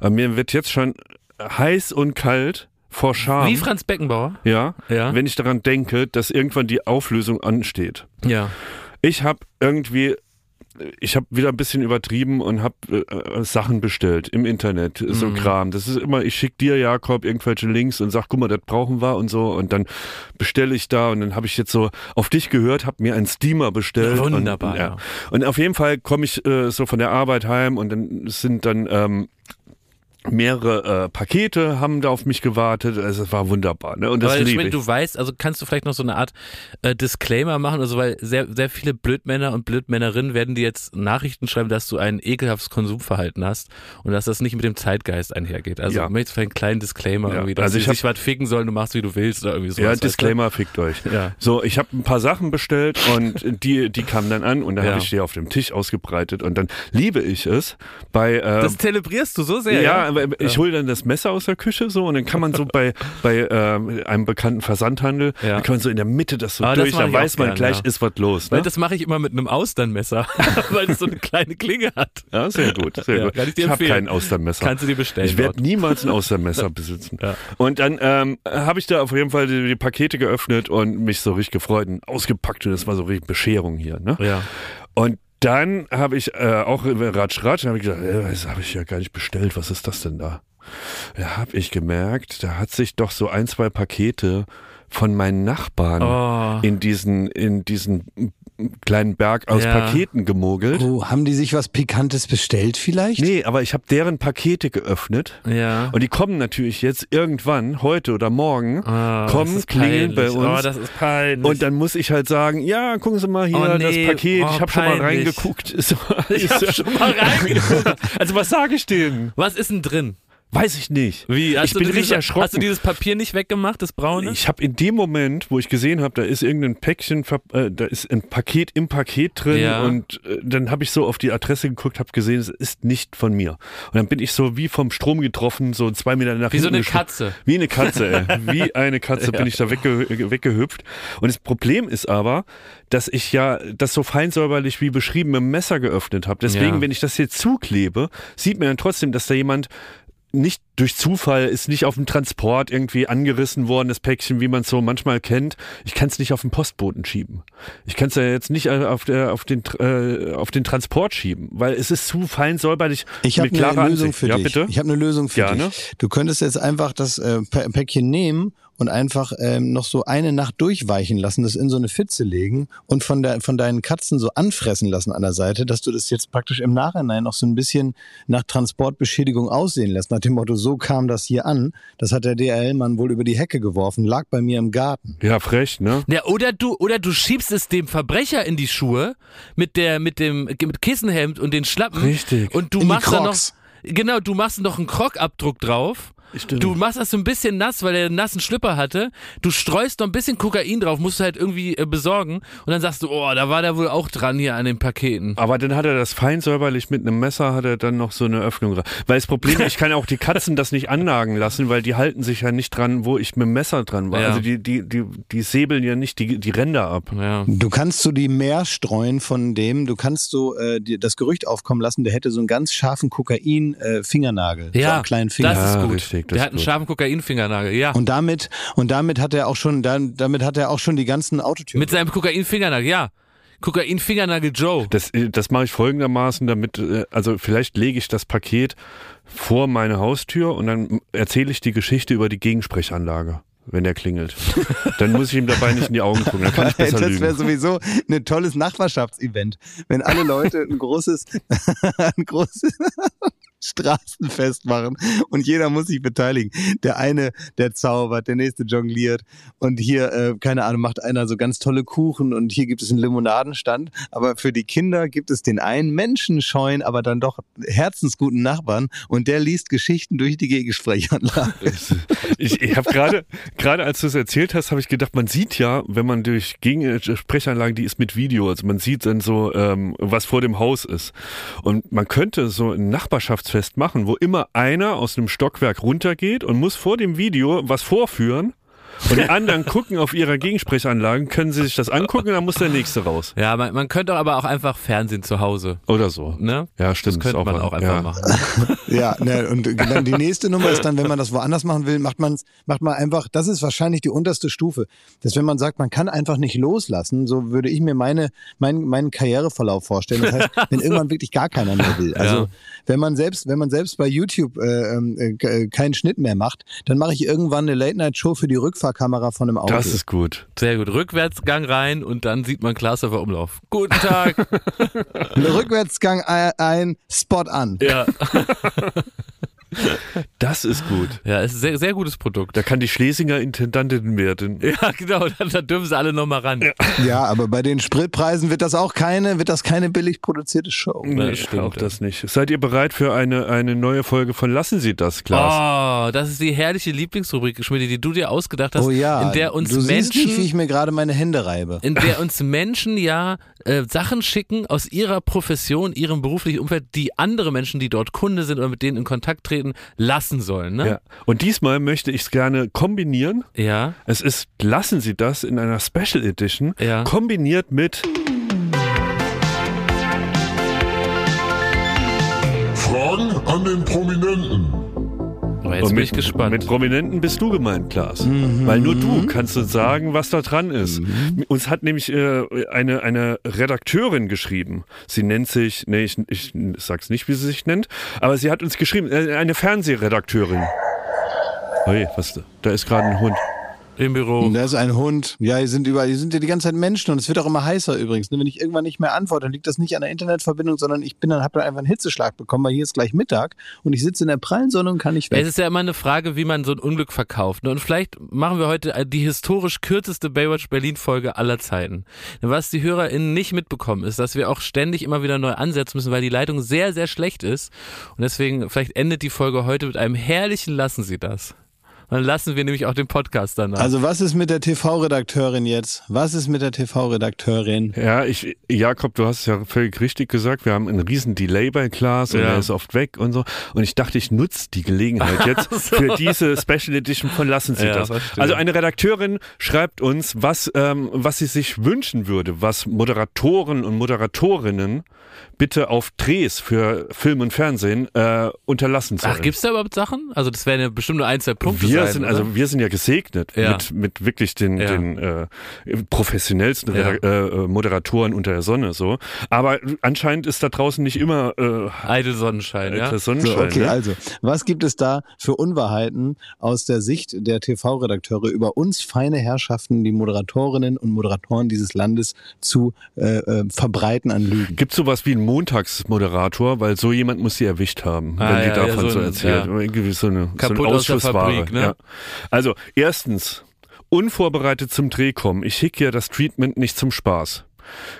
Aber mir wird jetzt schon heiß und kalt vor Scham. Wie Franz Beckenbauer? ja, Ja. wenn ich daran denke, dass irgendwann die Auflösung ansteht. Ja. Ich habe irgendwie, ich habe wieder ein bisschen übertrieben und habe äh, Sachen bestellt im Internet, so Mhm. Kram. Das ist immer, ich schick dir, Jakob, irgendwelche Links und sag, guck mal, das brauchen wir und so. Und dann bestelle ich da und dann habe ich jetzt so auf dich gehört, habe mir einen Steamer bestellt. Wunderbar, Und, ja. und auf jeden Fall komme ich äh, so von der Arbeit heim und dann sind dann ähm, mehrere äh, Pakete haben da auf mich gewartet. Also es war wunderbar. Ne? Und das Aber ich meine, du weißt, also kannst du vielleicht noch so eine Art äh, Disclaimer machen, also weil sehr, sehr viele Blödmänner und Blödmännerinnen werden dir jetzt Nachrichten schreiben, dass du ein ekelhaftes Konsumverhalten hast und dass das nicht mit dem Zeitgeist einhergeht. Also Ja. du möchtest vielleicht einen kleinen Disclaimer Ja, irgendwie, dass also ich sich was ficken sollen, du machst wie du willst oder irgendwie sowas. Ja, weißt du? Disclaimer, fickt euch. Ja. So, ich habe ein paar Sachen bestellt und die, die kamen dann an und dann Ja. habe ich die auf dem Tisch ausgebreitet und dann liebe ich es bei äh, Das zelebrierst du so sehr. Ja, aber ich hole dann das Messer aus der Küche so und dann kann man so bei bei ähm, einem bekannten Versandhandel, Ja. dann kann man so in der Mitte das so Ah, das durch, mach dann ich weiß man gern, gleich ja. ist was los. Weil Ne? das mache ich immer mit einem Austernmesser, weil das so eine kleine Klinge hat. Ja, sehr gut, sehr Ja, gut. ich dir habe kein Austernmesser. Kannst du dir bestellen. Ich werde niemals ein Austernmesser besitzen. Und dann ähm, habe ich da auf jeden Fall die, die Pakete geöffnet und mich so richtig gefreut und ausgepackt und das war so richtig Bescherung hier. Ne? Ja. Und dann habe ich äh, auch Ratsch Ratsch, habe ich gesagt, äh, das habe ich ja gar nicht bestellt, was ist das denn da? Da habe ich gemerkt, da hat sich doch so ein, zwei Pakete von meinen Nachbarn Oh. in diesen, in diesen kleinen Berg aus Ja. Paketen gemogelt. Oh, haben die sich was Pikantes bestellt vielleicht? Nee, aber ich habe deren Pakete geöffnet. Ja. Und die kommen natürlich jetzt irgendwann, heute oder morgen, Ah, kommen, das ist klingeln bei uns. Oh, das ist peinlich. und dann muss ich halt sagen, ja, gucken Sie mal hier, Oh, nee. das Paket, Oh, ich habe schon mal reingeguckt. Ich hab schon mal reingeguckt. Also was sage ich denen? Was ist denn drin? Weiß ich nicht. Wie? Hast ich du bin dieses, richtig erschrocken. Hast du dieses Papier nicht weggemacht, das braune? Ich habe in dem Moment, wo ich gesehen habe, da ist irgendein Päckchen, äh, da ist ein Paket im Paket drin Ja. und äh, dann habe ich so auf die Adresse geguckt, habe gesehen, es ist nicht von mir. Und dann bin ich so wie vom Strom getroffen, so zwei Meter nach Wie so eine Katze. Wie eine Katze, ey. Wie eine Katze bin ich da wegge weggehüpft. Und das Problem ist aber, dass ich ja das so feinsäuberlich wie beschrieben mit dem Messer geöffnet habe. Deswegen, Ja. wenn ich das jetzt zuklebe, sieht man dann trotzdem, dass da jemand nicht durch Zufall ist nicht auf dem Transport irgendwie angerissen worden, das Päckchen, wie man es so manchmal kennt. Ich kann es nicht auf den Postboten schieben. Ich kann es ja jetzt nicht äh, auf, der, auf, den, äh, auf den Transport schieben, weil es ist zu fein säuberlich. Ich habe eine Lösung Ansicht. für ja, dich. Bitte? Ich habe eine Lösung für dich. Du könntest jetzt einfach das äh, Pä- Päckchen nehmen und einfach ähm, noch so eine Nacht durchweichen lassen, das in so eine Pfütze legen und von der von deinen Katzen so anfressen lassen an der Seite, dass du das jetzt praktisch im Nachhinein noch so ein bisschen nach Transportbeschädigung aussehen lässt. Nach dem Motto, so kam das hier an. Das hat der DRL-Mann wohl über die Hecke geworfen, lag bei mir im Garten. Ja, frech, ne? Ja, oder du, oder du schiebst es dem Verbrecher in die Schuhe mit der, mit dem, mit Kissenhemd und den Schlappen. Richtig. Und du In machst da noch, genau, du machst noch einen Krogabdruck drauf. Stimmt. Du machst das so ein bisschen nass, weil er einen nassen Schlipper hatte. Du streust noch ein bisschen Kokain drauf, musst du halt irgendwie äh, besorgen. Und dann sagst du, oh, da war der wohl auch dran hier an den Paketen. Aber dann hat er das fein säuberlich mit einem Messer, hat er dann noch so eine Öffnung. Weil das Problem, ich kann auch die Katzen das nicht annagen lassen, weil die halten sich ja nicht dran, wo ich mit dem Messer dran war. Ja. Also die, die, die, die säbeln ja nicht die, die Ränder ab. Ja. Du kannst so die mehr streuen von dem, du kannst so äh, die, das Gerücht aufkommen lassen, der hätte so einen ganz scharfen Kokain-Fingernagel. so Ja, einen kleinen Finger. das ist gut. richtig, das der hat einen scharfen Kokainfingernagel, ja. Und damit, und damit hat er auch schon, dann, damit hat er auch schon die ganzen Autotüren. Mit seinem Kokainfingernagel, ja. Kokainfingernagel Joe. Das, das mache ich folgendermaßen, damit, äh, also vielleicht lege ich das Paket vor meine Haustür und dann erzähle ich die Geschichte über die Gegensprechanlage, wenn er klingelt. Dann muss ich ihm dabei nicht in die Augen gucken, dann kann ich besser das wäre sowieso ein tolles Nachbarschaftsevent, wenn alle Leute ein großes, ein großes Straßenfest machen und jeder muss sich beteiligen. Der eine, der zaubert, der nächste jongliert und hier, äh, keine Ahnung, macht einer so ganz tolle Kuchen und hier gibt es einen Limonadenstand. Aber für die Kinder gibt es den einen menschenscheuen, aber dann doch herzensguten Nachbarn und der liest Geschichten durch die Gegensprechanlage. Ich, ich habe gerade, gerade als du es erzählt hast, habe ich gedacht, man sieht ja, wenn man durch Gegensprechanlagen, die ist mit Video, also man sieht dann so, ähm, was vor dem Haus ist. Und man könnte so ein Nachbarschaftsfest machen, wo immer einer aus einem Stockwerk runtergeht und muss vor dem Video was vorführen. Und die anderen gucken auf ihre Gegensprechanlagen, können sie sich das angucken, dann muss der nächste raus. Ja, man, man könnte aber auch einfach Fernsehen zu Hause. Oder so. Ne? Ja, stimmt. Das könnte man wahr. auch einfach ja. machen. Ja, ne, und dann die nächste Nummer ist dann, wenn man das woanders machen will, macht man macht man einfach, das ist wahrscheinlich die unterste Stufe, dass wenn man sagt, man kann einfach nicht loslassen, so würde ich mir meine, mein, meinen Karriereverlauf vorstellen. Das heißt, wenn irgendwann wirklich gar keiner mehr will. Also Ja. wenn man selbst, wenn man selbst bei YouTube äh, äh, äh, keinen Schnitt mehr macht, dann mache ich irgendwann eine Late-Night-Show für die Rückfahrkamera von einem Auto. Das ist gut. Sehr gut. Rückwärtsgang rein und dann sieht man Klaas auf der Umlauf. Guten Tag. Rückwärtsgang ein, ein Spot an. ja. Das ist gut. ja, ist ein sehr, sehr gutes Produkt. Da kann die Schlesinger Intendantin werden. Ja, genau, dann, dann dürfen sie alle nochmal ran. Ja, aber bei den Spritpreisen wird das auch keine, wird das keine billig produzierte Show. Nee, stimmt, auch ja. das nicht. Seid ihr bereit für eine, eine neue Folge von Lassen Sie das, Klaas? Oh, das ist die herrliche Lieblingsrubrik, Schmidt, die du dir ausgedacht hast, Oh ja, in der uns du siehst Menschen, nicht, wie ich mir gerade meine Hände reibe. in der uns Menschen ja äh, Sachen schicken aus ihrer Profession, ihrem beruflichen Umfeld, die andere Menschen, die dort Kunde sind oder mit denen in Kontakt treten, lassen sollen. Ne? Ja. Und diesmal möchte ich es gerne kombinieren. Ja. Es ist Lassen Sie das in einer Special Edition, Ja. kombiniert mit Fragen an den Prominenten. Oh, jetzt Und bin mit, ich gespannt. Mit Prominenten bist du gemeint, Klaas. Weil nur du kannst uns sagen, was da dran ist. Uns hat nämlich äh, eine, eine Redakteurin geschrieben. Sie nennt sich, nee, ich, ich sag's nicht, wie sie sich nennt, aber sie hat uns geschrieben, äh, eine Fernsehredakteurin. Ui, was, da ist gerade ein Hund. Im Büro. Da ist ein Hund. Ja, hier sind überall, hier sind ja die ganze Zeit Menschen und es wird auch immer heißer übrigens. Wenn ich irgendwann nicht mehr antworte, dann liegt das nicht an der Internetverbindung, sondern ich bin dann, habe dann einfach einen Hitzeschlag bekommen, weil hier ist gleich Mittag und ich sitze in der prallen Sonne und kann nicht weg. Es ist ja immer eine Frage, wie man so ein Unglück verkauft. ne? Und vielleicht machen wir heute die historisch kürzeste Baywatch Berlin Folge aller Zeiten. Was die HörerInnen nicht mitbekommen ist, dass wir auch ständig immer wieder neu ansetzen müssen, weil die Leitung sehr, sehr schlecht ist. Und deswegen, vielleicht endet die Folge heute mit einem herrlichen Lassen Sie das. Dann lassen wir nämlich auch den Podcast danach. Also was ist mit der TV-Redakteurin jetzt? Was ist mit der TV-Redakteurin? Ja, ich, Jakob, du hast es ja völlig richtig gesagt. Wir haben einen riesen Delay bei Klaas und Ja. er ist oft weg und so. Und ich dachte, ich nutze die Gelegenheit jetzt für diese Special Edition von Lassen Sie Ja, das. verstehe. Also eine Redakteurin schreibt uns, was, ähm, was sie sich wünschen würde, was Moderatoren und Moderatorinnen bitte auf Drehs für Film und Fernsehen äh, unterlassen sollen. Ach, gibt's da überhaupt Sachen? Also das wären ja bestimmt nur ein, zwei Punkte wir sein, sind oder? also wir sind ja gesegnet Ja. mit mit wirklich den Ja. den äh, professionellsten Ja. Äh, Moderatoren unter der Sonne so aber anscheinend ist da draußen nicht immer äh, Eitel Sonnenschein, ja? der So, Sonnenschein okay, ne? also, was gibt es da für Unwahrheiten aus der Sicht der TV-Redakteure über uns feine Herrschaften, die Moderatorinnen und Moderatoren dieses Landes zu äh, äh, verbreiten an Lügen? Gibt sowas wie einen Montagsmoderator, weil so jemand muss sie erwischt haben, Ah, wenn die davon so so, erzählt. ja. Oder Irgendwie so eine, so Kaputt eine aus der Ausschussware. Fabrik, ne? Ja. Also, erstens, unvorbereitet zum Dreh kommen. Ich hick ja das Treatment nicht zum Spaß.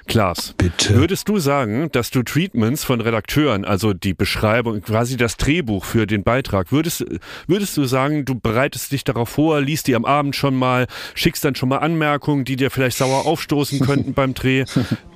Klaas, Bitte. würdest du sagen, dass du Treatments von Redakteuren, also die Beschreibung, quasi das Drehbuch für den Beitrag, würdest, würdest du sagen, du bereitest dich darauf vor, liest die am Abend schon mal, schickst dann schon mal Anmerkungen, die dir vielleicht sauer aufstoßen könnten beim Dreh?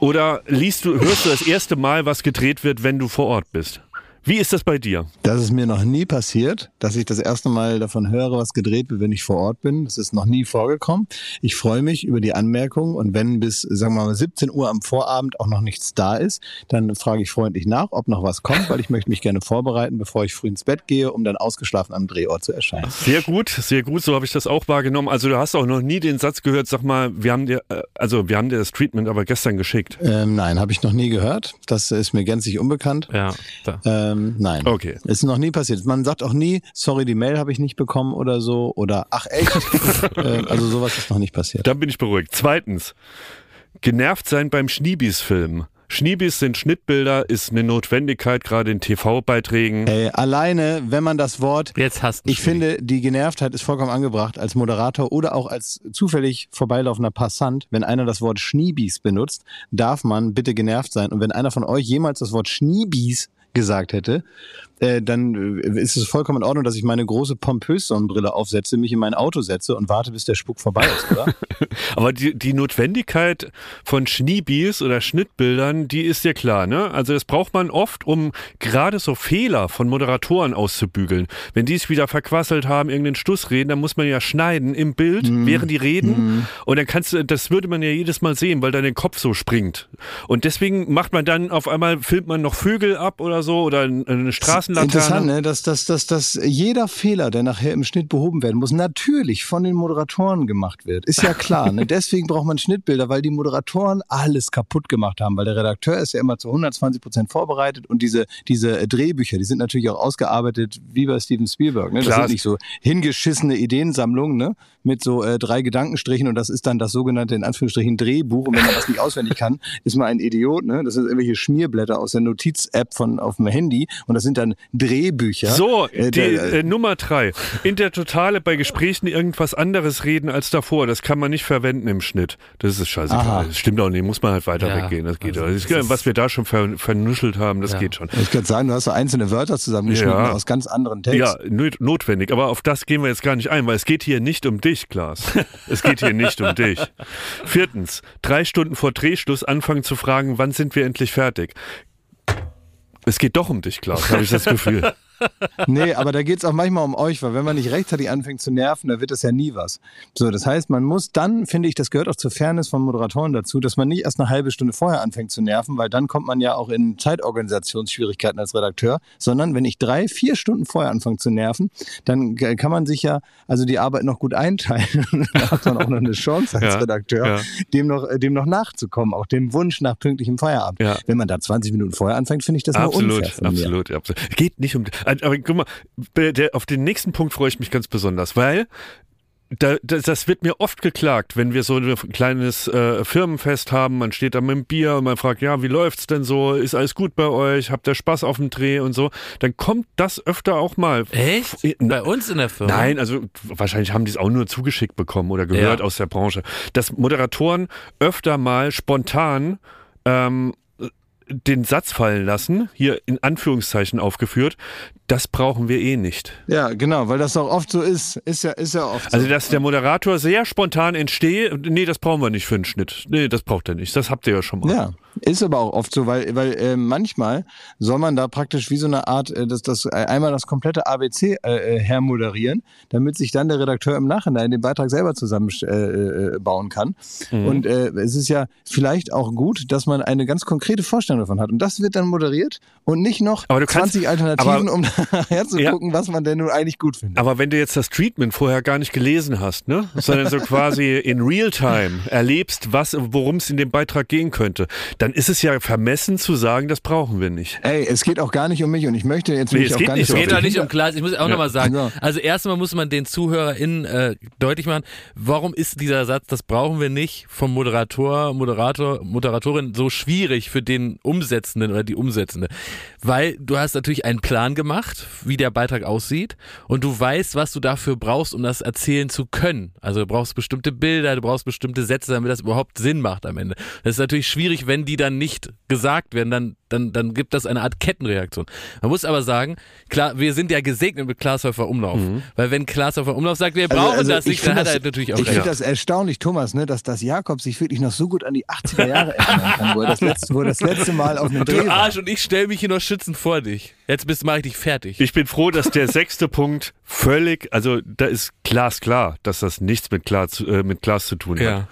Oder liest du, hörst du das erste Mal, was gedreht wird, wenn du vor Ort bist? Wie ist das bei dir? Das ist mir noch nie passiert, dass ich das erste Mal davon höre, was gedreht wird, wenn ich vor Ort bin. Das ist noch nie vorgekommen. Ich freue mich über die Anmerkungen und wenn bis, sagen wir mal, 17 Uhr am Vorabend auch noch nichts da ist, dann frage ich freundlich nach, ob noch was kommt, weil ich möchte mich gerne vorbereiten, bevor ich früh ins Bett gehe, um dann ausgeschlafen am Drehort zu erscheinen. Sehr gut, sehr gut, so habe ich das auch wahrgenommen. Also du hast auch noch nie den Satz gehört, sag mal, wir haben dir, äh, also wir haben dir das Treatment aber gestern geschickt. Ähm, nein, habe ich noch nie gehört. Das ist mir gänzlich unbekannt. Ja, da. Ähm, nein. Okay. Ist noch nie passiert. Man sagt auch nie, sorry, die Mail habe ich nicht bekommen oder so. Oder ach echt. äh, also sowas ist noch nicht passiert. Dann bin ich beruhigt. Zweitens, genervt sein beim Schniebis-Film. Schniebis sind Schnittbilder, ist eine Notwendigkeit, gerade in TV-Beiträgen. Ey, alleine, wenn man das Wort Jetzt hast du Ich finde, die Genervtheit ist vollkommen angebracht als Moderator oder auch als zufällig vorbeilaufender Passant. Wenn einer das Wort Schniebis benutzt, darf man bitte genervt sein. Und wenn einer von euch jemals das Wort Schniebis gesagt hätte, äh, dann äh, ist es vollkommen in Ordnung, dass ich meine große pompös Sonnenbrille aufsetze, mich in mein Auto setze und warte, bis der Spuk vorbei ist, oder? Aber die, die Notwendigkeit von Schniebis oder Schnittbildern, die ist ja klar, ne? Also das braucht man oft, um gerade so Fehler von Moderatoren auszubügeln. Wenn die es wieder verquasselt haben, irgendeinen Stuss reden, dann muss man ja schneiden im Bild, während die reden. Und dann kannst du, das würde man ja jedes Mal sehen, weil dann der Kopf so springt. Und deswegen macht man dann auf einmal, filmt man noch Vögel ab oder so oder eine Straßenlaterne. Interessant, ne? dass, dass, dass, dass jeder Fehler, der nachher im Schnitt behoben werden muss, natürlich von den Moderatoren gemacht wird. Ist ja klar. ne? Deswegen braucht man Schnittbilder, weil die Moderatoren alles kaputt gemacht haben, weil der Redakteur ist ja immer zu 120 Prozent vorbereitet und diese, diese Drehbücher, die sind natürlich auch ausgearbeitet wie bei Steven Spielberg. Ne? Das Klar. sind nicht so hingeschissene Ideensammlungen ne? mit so äh, drei Gedankenstrichen und das ist dann das sogenannte, in Anführungsstrichen, Drehbuch. Und wenn man das nicht auswendig kann, ist man ein Idiot. Ne? Das sind irgendwelche Schmierblätter aus der Notiz-App von auf dem Handy und das sind dann Drehbücher. So, Äh, die, der- äh, Nummer drei. In der Totale bei Gesprächen irgendwas anderes reden als davor. Das kann man nicht verwenden im Schnitt. Das ist scheißegal. Aha. Das stimmt auch nicht. Muss man halt weiter Ja, weggehen. Das geht also auch. das was wir da schon ver vernuschelt haben, das Ja. geht schon. Ich kann sagen, du hast so einzelne Wörter zusammengeschnitten Ja. aus ganz anderen Texten. Ja, not- notwendig. Aber auf das gehen wir jetzt gar nicht ein, weil es geht hier nicht um dich, Klaas. Es geht hier nicht um dich. Viertens, drei Stunden vor Drehschluss anfangen zu fragen, wann sind wir endlich fertig? Es geht doch um dich, Klaas, habe ich das Gefühl. Nee, aber da geht's auch manchmal um euch, weil wenn man nicht rechtzeitig anfängt zu nerven, dann wird das ja nie was. So, das heißt, man muss dann, finde ich, das gehört auch zur Fairness von Moderatoren dazu, dass man nicht erst eine halbe Stunde vorher anfängt zu nerven, weil dann kommt man ja auch in Zeitorganisationsschwierigkeiten als Redakteur, sondern wenn ich drei, vier Stunden vorher anfange zu nerven, dann kann man sich ja also die Arbeit noch gut einteilen. da hat man auch noch eine Chance als Ja, Redakteur, ja. dem, noch, äh, dem noch nachzukommen, auch dem Wunsch nach pünktlichem Feierabend. Ja. Wenn man da 20 Minuten vorher anfängt, finde ich das nur Absolut, unfair von mir. absolut, absolut. Geht nicht um. Aber guck mal, der- auf den nächsten Punkt freue ich mich ganz besonders, weil da, das, das wird mir oft geklagt, wenn wir so ein kleines äh, Firmenfest haben, man steht da mit dem Bier und man fragt, ja, wie läuft's denn so? Ist alles gut bei euch? Habt ihr Spaß auf dem Dreh und so? Dann kommt das öfter auch mal. Echt? Bei uns in der Firma? Nein, also wahrscheinlich haben die es auch nur zugeschickt bekommen oder gehört Ja. aus der Branche, dass Moderatoren öfter mal spontan ähm, den Satz fallen lassen, hier in Anführungszeichen aufgeführt, das brauchen wir eh nicht. Ja, genau, weil das auch oft so ist. Ist ja, ist ja oft so. Also, dass der Moderator sehr spontan entsteht, nee, das brauchen wir nicht für einen Schnitt. Nee, das braucht er nicht. Das habt ihr ja schon mal. Ja, ist aber auch oft so, weil, weil äh, manchmal soll man da praktisch wie so eine Art, äh, das, das, äh, einmal das komplette ABC äh, äh, hermoderieren, damit sich dann der Redakteur im Nachhinein den Beitrag selber zusammenbauen äh, äh, kann. Mhm. Und äh, es ist ja vielleicht auch gut, dass man eine ganz konkrete Vorstellung davon hat. Und das wird dann moderiert und nicht noch Aber du kannst- 20 Alternativen, aber- um nachher zu Ja. gucken, was man denn nun eigentlich gut findet. Aber wenn du jetzt das Treatment vorher gar nicht gelesen hast, ne, sondern so quasi in Realtime erlebst, was, worum es in dem Beitrag gehen könnte, dann ist es ja vermessen zu sagen, das brauchen wir nicht. Ey, es geht auch gar nicht um mich und ich möchte jetzt Nee, mich es auch geht gar nicht um Es geht doch die nicht um Klaas. Ich muss auch Ja. nochmal sagen. Ja. Also erstmal muss man den ZuhörerInnen äh, deutlich machen, warum ist dieser Satz, das brauchen wir nicht, vom Moderator, Moderator, Moderatorin so schwierig für den Umsetzenden oder die Umsetzende. Weil du hast natürlich einen Plan gemacht, wie der Beitrag aussieht und du weißt, was du dafür brauchst, um das erzählen zu können. Also du brauchst bestimmte Bilder, du brauchst bestimmte Sätze, damit das überhaupt Sinn macht am Ende. Das ist natürlich schwierig, wenn die dann nicht gesagt werden, dann, dann, dann gibt das eine Art Kettenreaktion. Man muss aber sagen, klar, wir sind ja gesegnet mit Glashäufer Umlauf. Weil wenn Glashäufer Umlauf sagt, wir brauchen Also- also das ich nicht, dann find hat er das- natürlich auch Ich finde das erstaunlich, Thomas, ne, dass das Jakob sich wirklich noch so gut an die 80er Jahre erinnern kann, wo er das letzte, wo er das letzte Mal auf einem Dreh Du war. Arsch und ich stelle mich hier noch schützend vor dich. Jetzt bist mache ich dich fertig. Ich bin froh, dass der sechste Punkt völlig, also da ist glasklar, dass das nichts mit, klar zu, äh, mit Glas zu tun Ja. hat.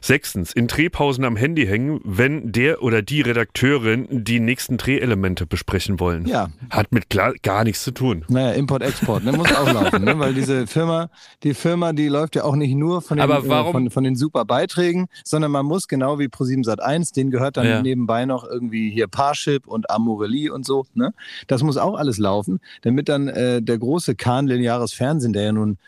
Sechstens, in Drehpausen am Handy hängen, wenn der oder die Redakteurin die nächsten Drehelemente besprechen wollen. Ja. Hat mit Gla gar nichts zu tun. Naja, Import-Export, ne, muss auch laufen, ne, weil diese Firma, die Firma, die läuft ja auch nicht nur von den, äh, von, von den super Beiträgen, sondern man muss genau wie Pro7 Sat 1, denen gehört dann Ja. nebenbei noch irgendwie hier Parship und Amorelie und so, ne? Das muss auch alles laufen, damit dann äh, der große Kahn lineares Fernsehen, der ja nun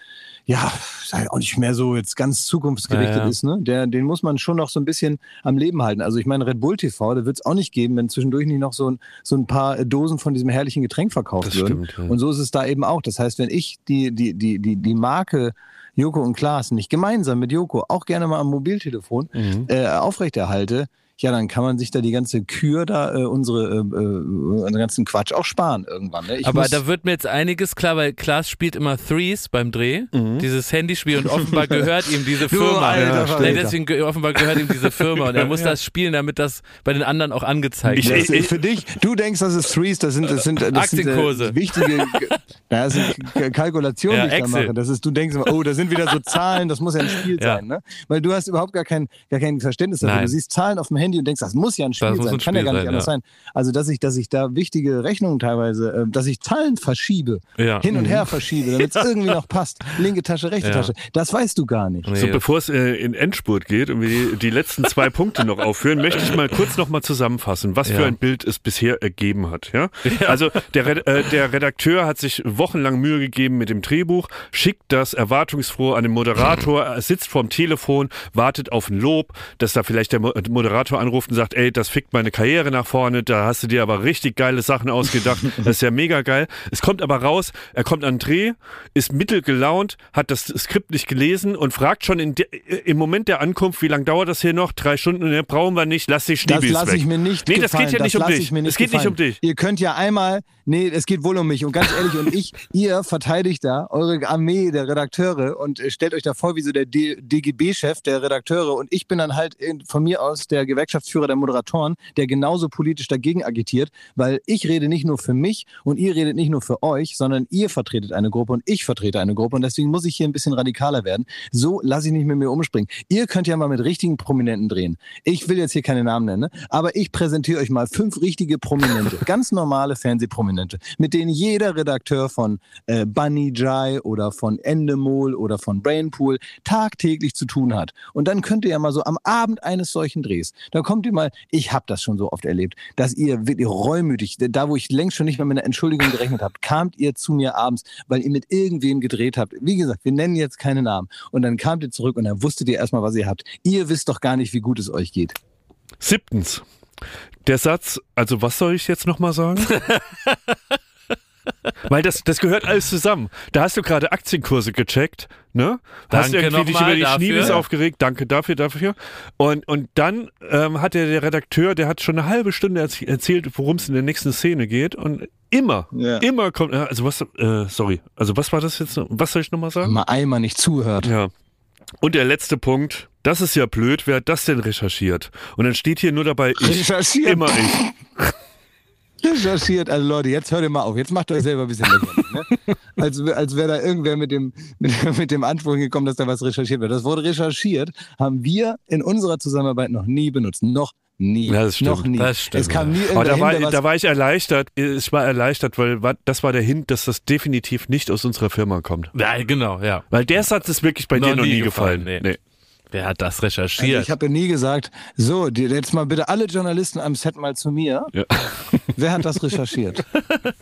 ja, sei auch nicht mehr so jetzt ganz zukunftsgerichtet Ja, ja. ist, ne? Der, den muss man schon noch so ein bisschen am Leben halten. Also ich meine, Red Bull TV, da wird es auch nicht geben, wenn zwischendurch nicht noch so ein, so ein paar Dosen von diesem herrlichen Getränk verkauft Das würden. stimmt, ja. Und so ist es da eben auch. Das heißt, wenn ich die, die, die, die, die Marke Joko und Klaas nicht gemeinsam mit Joko auch gerne mal am Mobiltelefon Mhm. äh, aufrechterhalte, ja, dann kann man sich da die ganze Kür da, äh, unsere, äh, äh, den ganzen Quatsch auch sparen irgendwann. Ne? Ich Aber da wird mir jetzt einiges klar, weil Klaas spielt immer Threes beim Dreh, dieses Handyspiel und offenbar gehört ihm diese Mhm. Du Firma. alter Ja, deswegen ge- offenbar gehört ihm diese Firma und er muss das spielen, damit das bei den anderen auch angezeigt Ich- wird. ist für dich, du denkst, das ist Threes, das sind, das sind, das Aktienkurse. sind äh, wichtige, naja, das sind Kalkulationen, Ja, die ich da Excel. mache. Das ist, du denkst immer, oh, da sind wieder so Zahlen, das muss ja ein Spiel Ja. sein, ne? Weil du hast überhaupt gar kein, gar kein Verständnis dafür. Nein. Du siehst Zahlen auf dem Handy und denkst, das muss ja ein Spiel Das sein, ein kann ja Spiel gar nicht sein, anders ja. sein. Also, dass ich, dass ich da wichtige Rechnungen teilweise, äh, dass ich Zahlen verschiebe, Ja. hin und her verschiebe, damit es irgendwie noch passt. Linke Tasche, rechte Ja. Tasche. Das weißt du gar nicht. Nee, So, bevor es äh, in Endspurt geht und wir die, die letzten zwei Punkte noch aufführen, möchte ich mal kurz noch mal zusammenfassen, was Ja. für ein Bild es bisher ergeben hat. Ja? Also der, äh, der Redakteur hat sich wochenlang Mühe gegeben mit dem Drehbuch, schickt das erwartungsfroh an den Moderator, er sitzt vorm Telefon, wartet auf ein Lob, dass da vielleicht der Mo- Moderator anruft und sagt, ey, das fickt meine Karriere nach vorne, da hast du dir aber richtig geile Sachen ausgedacht, das ist ja mega geil. Es kommt aber raus, er kommt an den Dreh, ist mittelgelaunt, hat das Skript nicht gelesen und fragt schon in de, im Moment der Ankunft, wie lange dauert das hier noch? Drei Stunden, ne, brauchen wir nicht, lass dich Das Schniebis lasse ich mir nicht Nee, das gefallen. geht ja nicht um lass dich. Nicht Es geht nicht gefallen. um dich. Ihr könnt ja einmal, nee, es geht wohl um mich. Und ganz ehrlich, und ich, ihr verteidigt da eure Armee der Redakteure und äh, stellt euch da vor wie so der DGB-Chef der Redakteure. Und ich bin dann halt in, von mir aus der Gewerkschaftsführer der Moderatoren, der genauso politisch dagegen agitiert, weil ich rede nicht nur für mich und ihr redet nicht nur für euch, sondern ihr vertretet eine Gruppe und ich vertrete eine Gruppe. Und deswegen muss ich hier ein bisschen radikaler werden. So lasse ich nicht mit mir umspringen. Ihr könnt ja mal mit richtigen Prominenten drehen. Ich will jetzt hier keine Namen nennen, ne? aber ich präsentiere euch mal fünf richtige Prominente, ganz normale Fernsehprominente, mit denen jeder Redakteur von äh, Bunny Jai oder von Endemol oder von Brainpool tagtäglich zu tun hat. Und dann könnt ihr ja mal so am Abend eines solchen Drehs, Da kommt ihr mal, ich habe das schon so oft erlebt, dass ihr wirklich reumütig, da wo ich längst schon nicht mehr mit einer Entschuldigung gerechnet habt, kamt ihr zu mir abends, weil ihr mit irgendwem gedreht habt. Wie gesagt, wir nennen jetzt keine Namen. Und dann kamt ihr zurück und dann wusstet ihr erstmal, was ihr habt. Ihr wisst doch gar nicht, wie gut es euch geht. Siebtens. Der Satz, also was soll ich jetzt nochmal sagen? Weil das, das gehört alles zusammen. Da hast du gerade Aktienkurse gecheckt, ne? Hast Danke irgendwie dich über die dafür. Schniebis aufgeregt. Danke dafür, dafür. Und, und dann ähm, hat der, der Redakteur, der hat schon eine halbe Stunde erzählt, worum es in der nächsten Szene geht. Und immer, Ja. immer kommt, äh, also was, äh, sorry, also was war das jetzt? noch? Was soll ich nochmal sagen? Mal einmal nicht zuhört. Ja. Und der letzte Punkt, das ist ja blöd, wer hat das denn recherchiert? Und dann steht hier nur dabei, ich, Recherchiert. immer ich. Recherchiert, also Leute, jetzt hört ihr mal auf. Jetzt macht euch selber ein bisschen lächerlich. Ne? Als, als wäre da irgendwer mit dem, mit, mit dem Anspruch gekommen, dass da was recherchiert wird. Das Wort recherchiert haben wir in unserer Zusammenarbeit noch nie benutzt. Noch nie. Ja, das stimmt. Noch nie. Das stimmt, es kam nie Aber da war, hin, der was da war ich erleichtert, ich war erleichtert, weil das war der Hint, dass das definitiv nicht aus unserer Firma kommt. Ja, genau, ja. Weil der Satz ist wirklich bei Noch dir noch nie nie gefallen. gefallen, Nee. Wer hat das Also recherchiert? ich habe ja nie gesagt, so, jetzt mal bitte alle Journalisten am Set mal zu mir. Ja. Wer hat das recherchiert?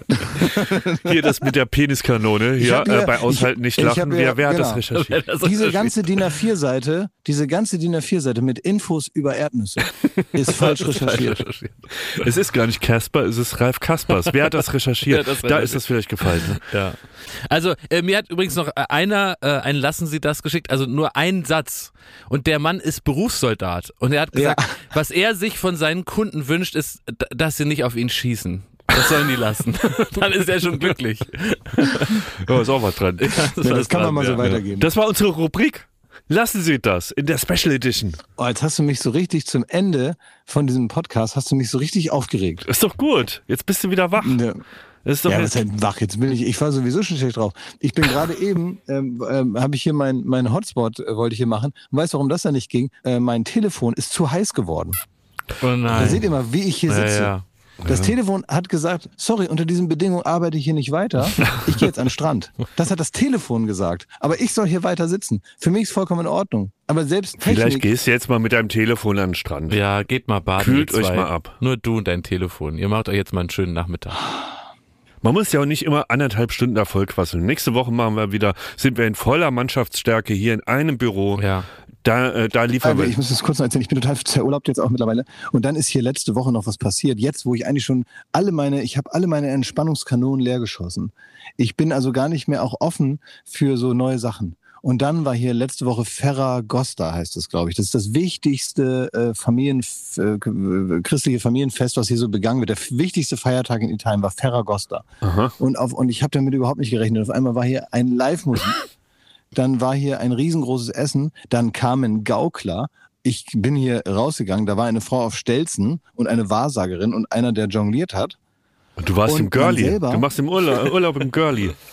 Hier das mit der Peniskanone, hier mir- äh, bei Aushalten ich- nicht ich lachen. mir- wer wer hat genau. das recherchiert? Das Diese recherchiert. ganze DIN A4-Seite, diese ganze DIN A4-Seite mit Infos über Erdnüsse ist falsch recherchiert. Es ist gar nicht Casper, es ist Ralf Kaspers. Wer hat das recherchiert? Hat das da recherchiert? ist das vielleicht gefallen. Ne? Ja. Also, äh, mir hat übrigens noch äh, einer äh, ein Lassen Sie das geschickt, also nur ein Satz. Und der Mann ist Berufssoldat. Und er hat gesagt, was er sich von seinen Kunden wünscht, ist, dass sie nicht auf ihn schießen. Das sollen die lassen. Dann ist er schon glücklich. Ja, ist auch was dran. Ja, das kann man mal so ja. weitergeben. Das war unsere Rubrik. Lassen Sie das in der Special Edition. Oh, jetzt hast du mich so richtig zum Ende von diesem Podcast, hast du mich so richtig aufgeregt. Ist doch gut. Jetzt bist du wieder wach. Ja, Das ist doch ja jetzt, halt wach, jetzt bin ich, ich war sowieso schon schlecht drauf. Ich bin gerade eben, ähm, ähm, habe ich hier meinen mein Hotspot, äh, wollte ich hier machen. Und weißt du, warum das da nicht ging? Äh, mein Telefon ist zu heiß geworden. Oh Da nein. seht ihr mal, wie ich hier Ja, sitze. ja. Das Telefon hat gesagt, sorry, unter diesen Bedingungen arbeite ich hier nicht weiter. Ich gehe jetzt an den Strand. Das hat das Telefon gesagt. Aber ich soll hier weiter sitzen. Für mich ist vollkommen in Ordnung. Aber selbst vielleicht Technik, gehst du jetzt mal mit deinem Telefon an den Strand. Ja, geht mal baden. Kühlt euch mal ab. Nur du und dein Telefon. Ihr macht euch jetzt mal einen schönen Nachmittag. Man muss ja auch nicht immer anderthalb Stunden Erfolg quasseln. Nächste Woche machen wir wieder, sind wir in voller Mannschaftsstärke hier in einem Büro. Ja. Da, äh, da liefern Aber wir. ich muss das kurz noch erzählen, ich bin total zerurlaubt jetzt auch mittlerweile. Und dann ist hier letzte Woche noch was passiert. Jetzt, wo ich eigentlich schon alle meine, ich habe alle meine Entspannungskanonen leer geschossen. Ich bin also gar nicht mehr auch offen für so neue Sachen. Und dann war hier letzte Woche Ferragosta, heißt das, glaube ich. Das ist das wichtigste äh, Familien, äh, christliche Familienfest, was hier so begangen wird. Der wichtigste Feiertag in Italien war Ferragosta. Aha. Und, auf, und ich habe damit überhaupt nicht gerechnet. Auf einmal war hier ein Live-Musik. Dann war hier ein riesengroßes Essen. Dann kamen Gaukler. Ich bin hier rausgegangen. Da war eine Frau auf Stelzen und eine Wahrsagerin und einer, der jongliert hat. Und du warst Und im Girlie. Du machst im Urlaub, Urlaub im Girlie.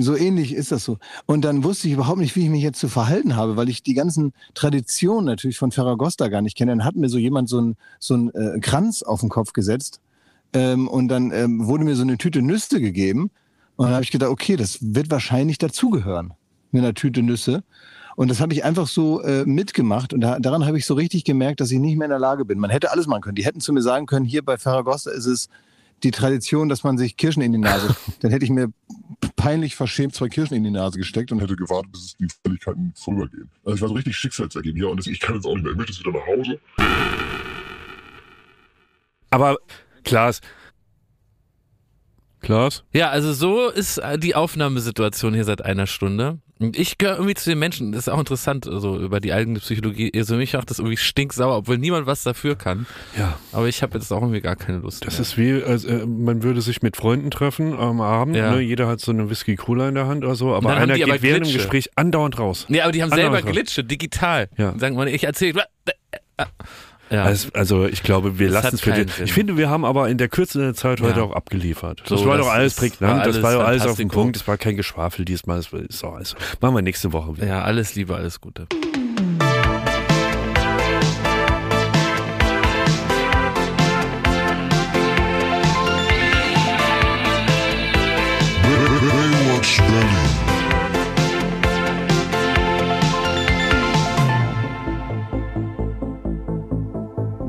So ähnlich ist das so. Und dann wusste ich überhaupt nicht, wie ich mich jetzt zu verhalten habe, weil ich die ganzen Traditionen natürlich von Ferragosta gar nicht kenne. Dann hat mir so jemand so einen so einen, äh, Kranz auf den Kopf gesetzt ähm, und dann ähm, wurde mir so eine Tüte Nüsse gegeben. Und dann habe ich gedacht, okay, das wird wahrscheinlich dazugehören mit einer Tüte Nüsse. Und das habe ich einfach so äh, mitgemacht und da, daran habe ich so richtig gemerkt, dass ich nicht mehr in der Lage bin. Man hätte alles machen können. Die hätten zu mir sagen können, hier bei Ferragosta ist es die Tradition, dass man sich Kirschen in die Nase. Dann hätte ich mir peinlich verschämt zwei Kirschen in die Nase gesteckt und hätte gewartet, bis es die Fälligkeiten vorübergehen. Also ich war so richtig schicksalsergeben hier und ich kann jetzt auch nicht mehr. Ich möchte jetzt wieder nach Hause. Aber Klaas. Klaas? Ja, also so ist die Aufnahmesituation hier seit einer Stunde. Ich gehöre irgendwie zu den Menschen, das ist auch interessant, so über die eigene Psychologie. Also mich macht das irgendwie stinksauer, obwohl niemand was dafür kann. Ja. Aber ich habe jetzt auch irgendwie gar keine Lust Das mehr. ist wie, als, äh, man würde sich mit Freunden treffen am Abend. Ja. Ne? Jeder hat so eine Whisky-Cola in der Hand oder so, aber einer geht aber während dem. Gespräch andauernd raus. Nee, aber die haben Andere selber. Glitsche, digital. Ja. Sagen wir, ich erzähle. Ja. Also, also ich glaube, wir Das lassen es für. Sinn. Ich finde, wir haben aber in der Kürze der Zeit heute Ja. auch abgeliefert. So, das war das doch alles prägnant, war das war doch alles auf den. Punkt, es war kein Geschwafel diesmal, das ist auch alles. Machen wir nächste Woche wieder. ja, alles Liebe, alles Gute.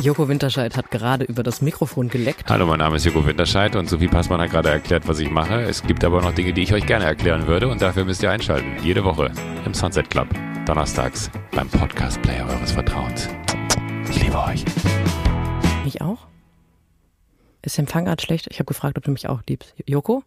Joko Winterscheid hat gerade über das Mikrofon geleckt. Hallo, mein Name ist Joko Winterscheid und Sophie Passmann hat gerade erklärt, was ich mache. Es gibt aber noch Dinge, die ich euch gerne erklären würde und dafür müsst ihr einschalten. Jede Woche im Sunset Club. Donnerstags beim Podcast Player eures Vertrauens. Ich liebe euch. Mich auch? Ist der Empfang gerade schlecht? Ich habe gefragt, ob du mich auch liebst. Joko?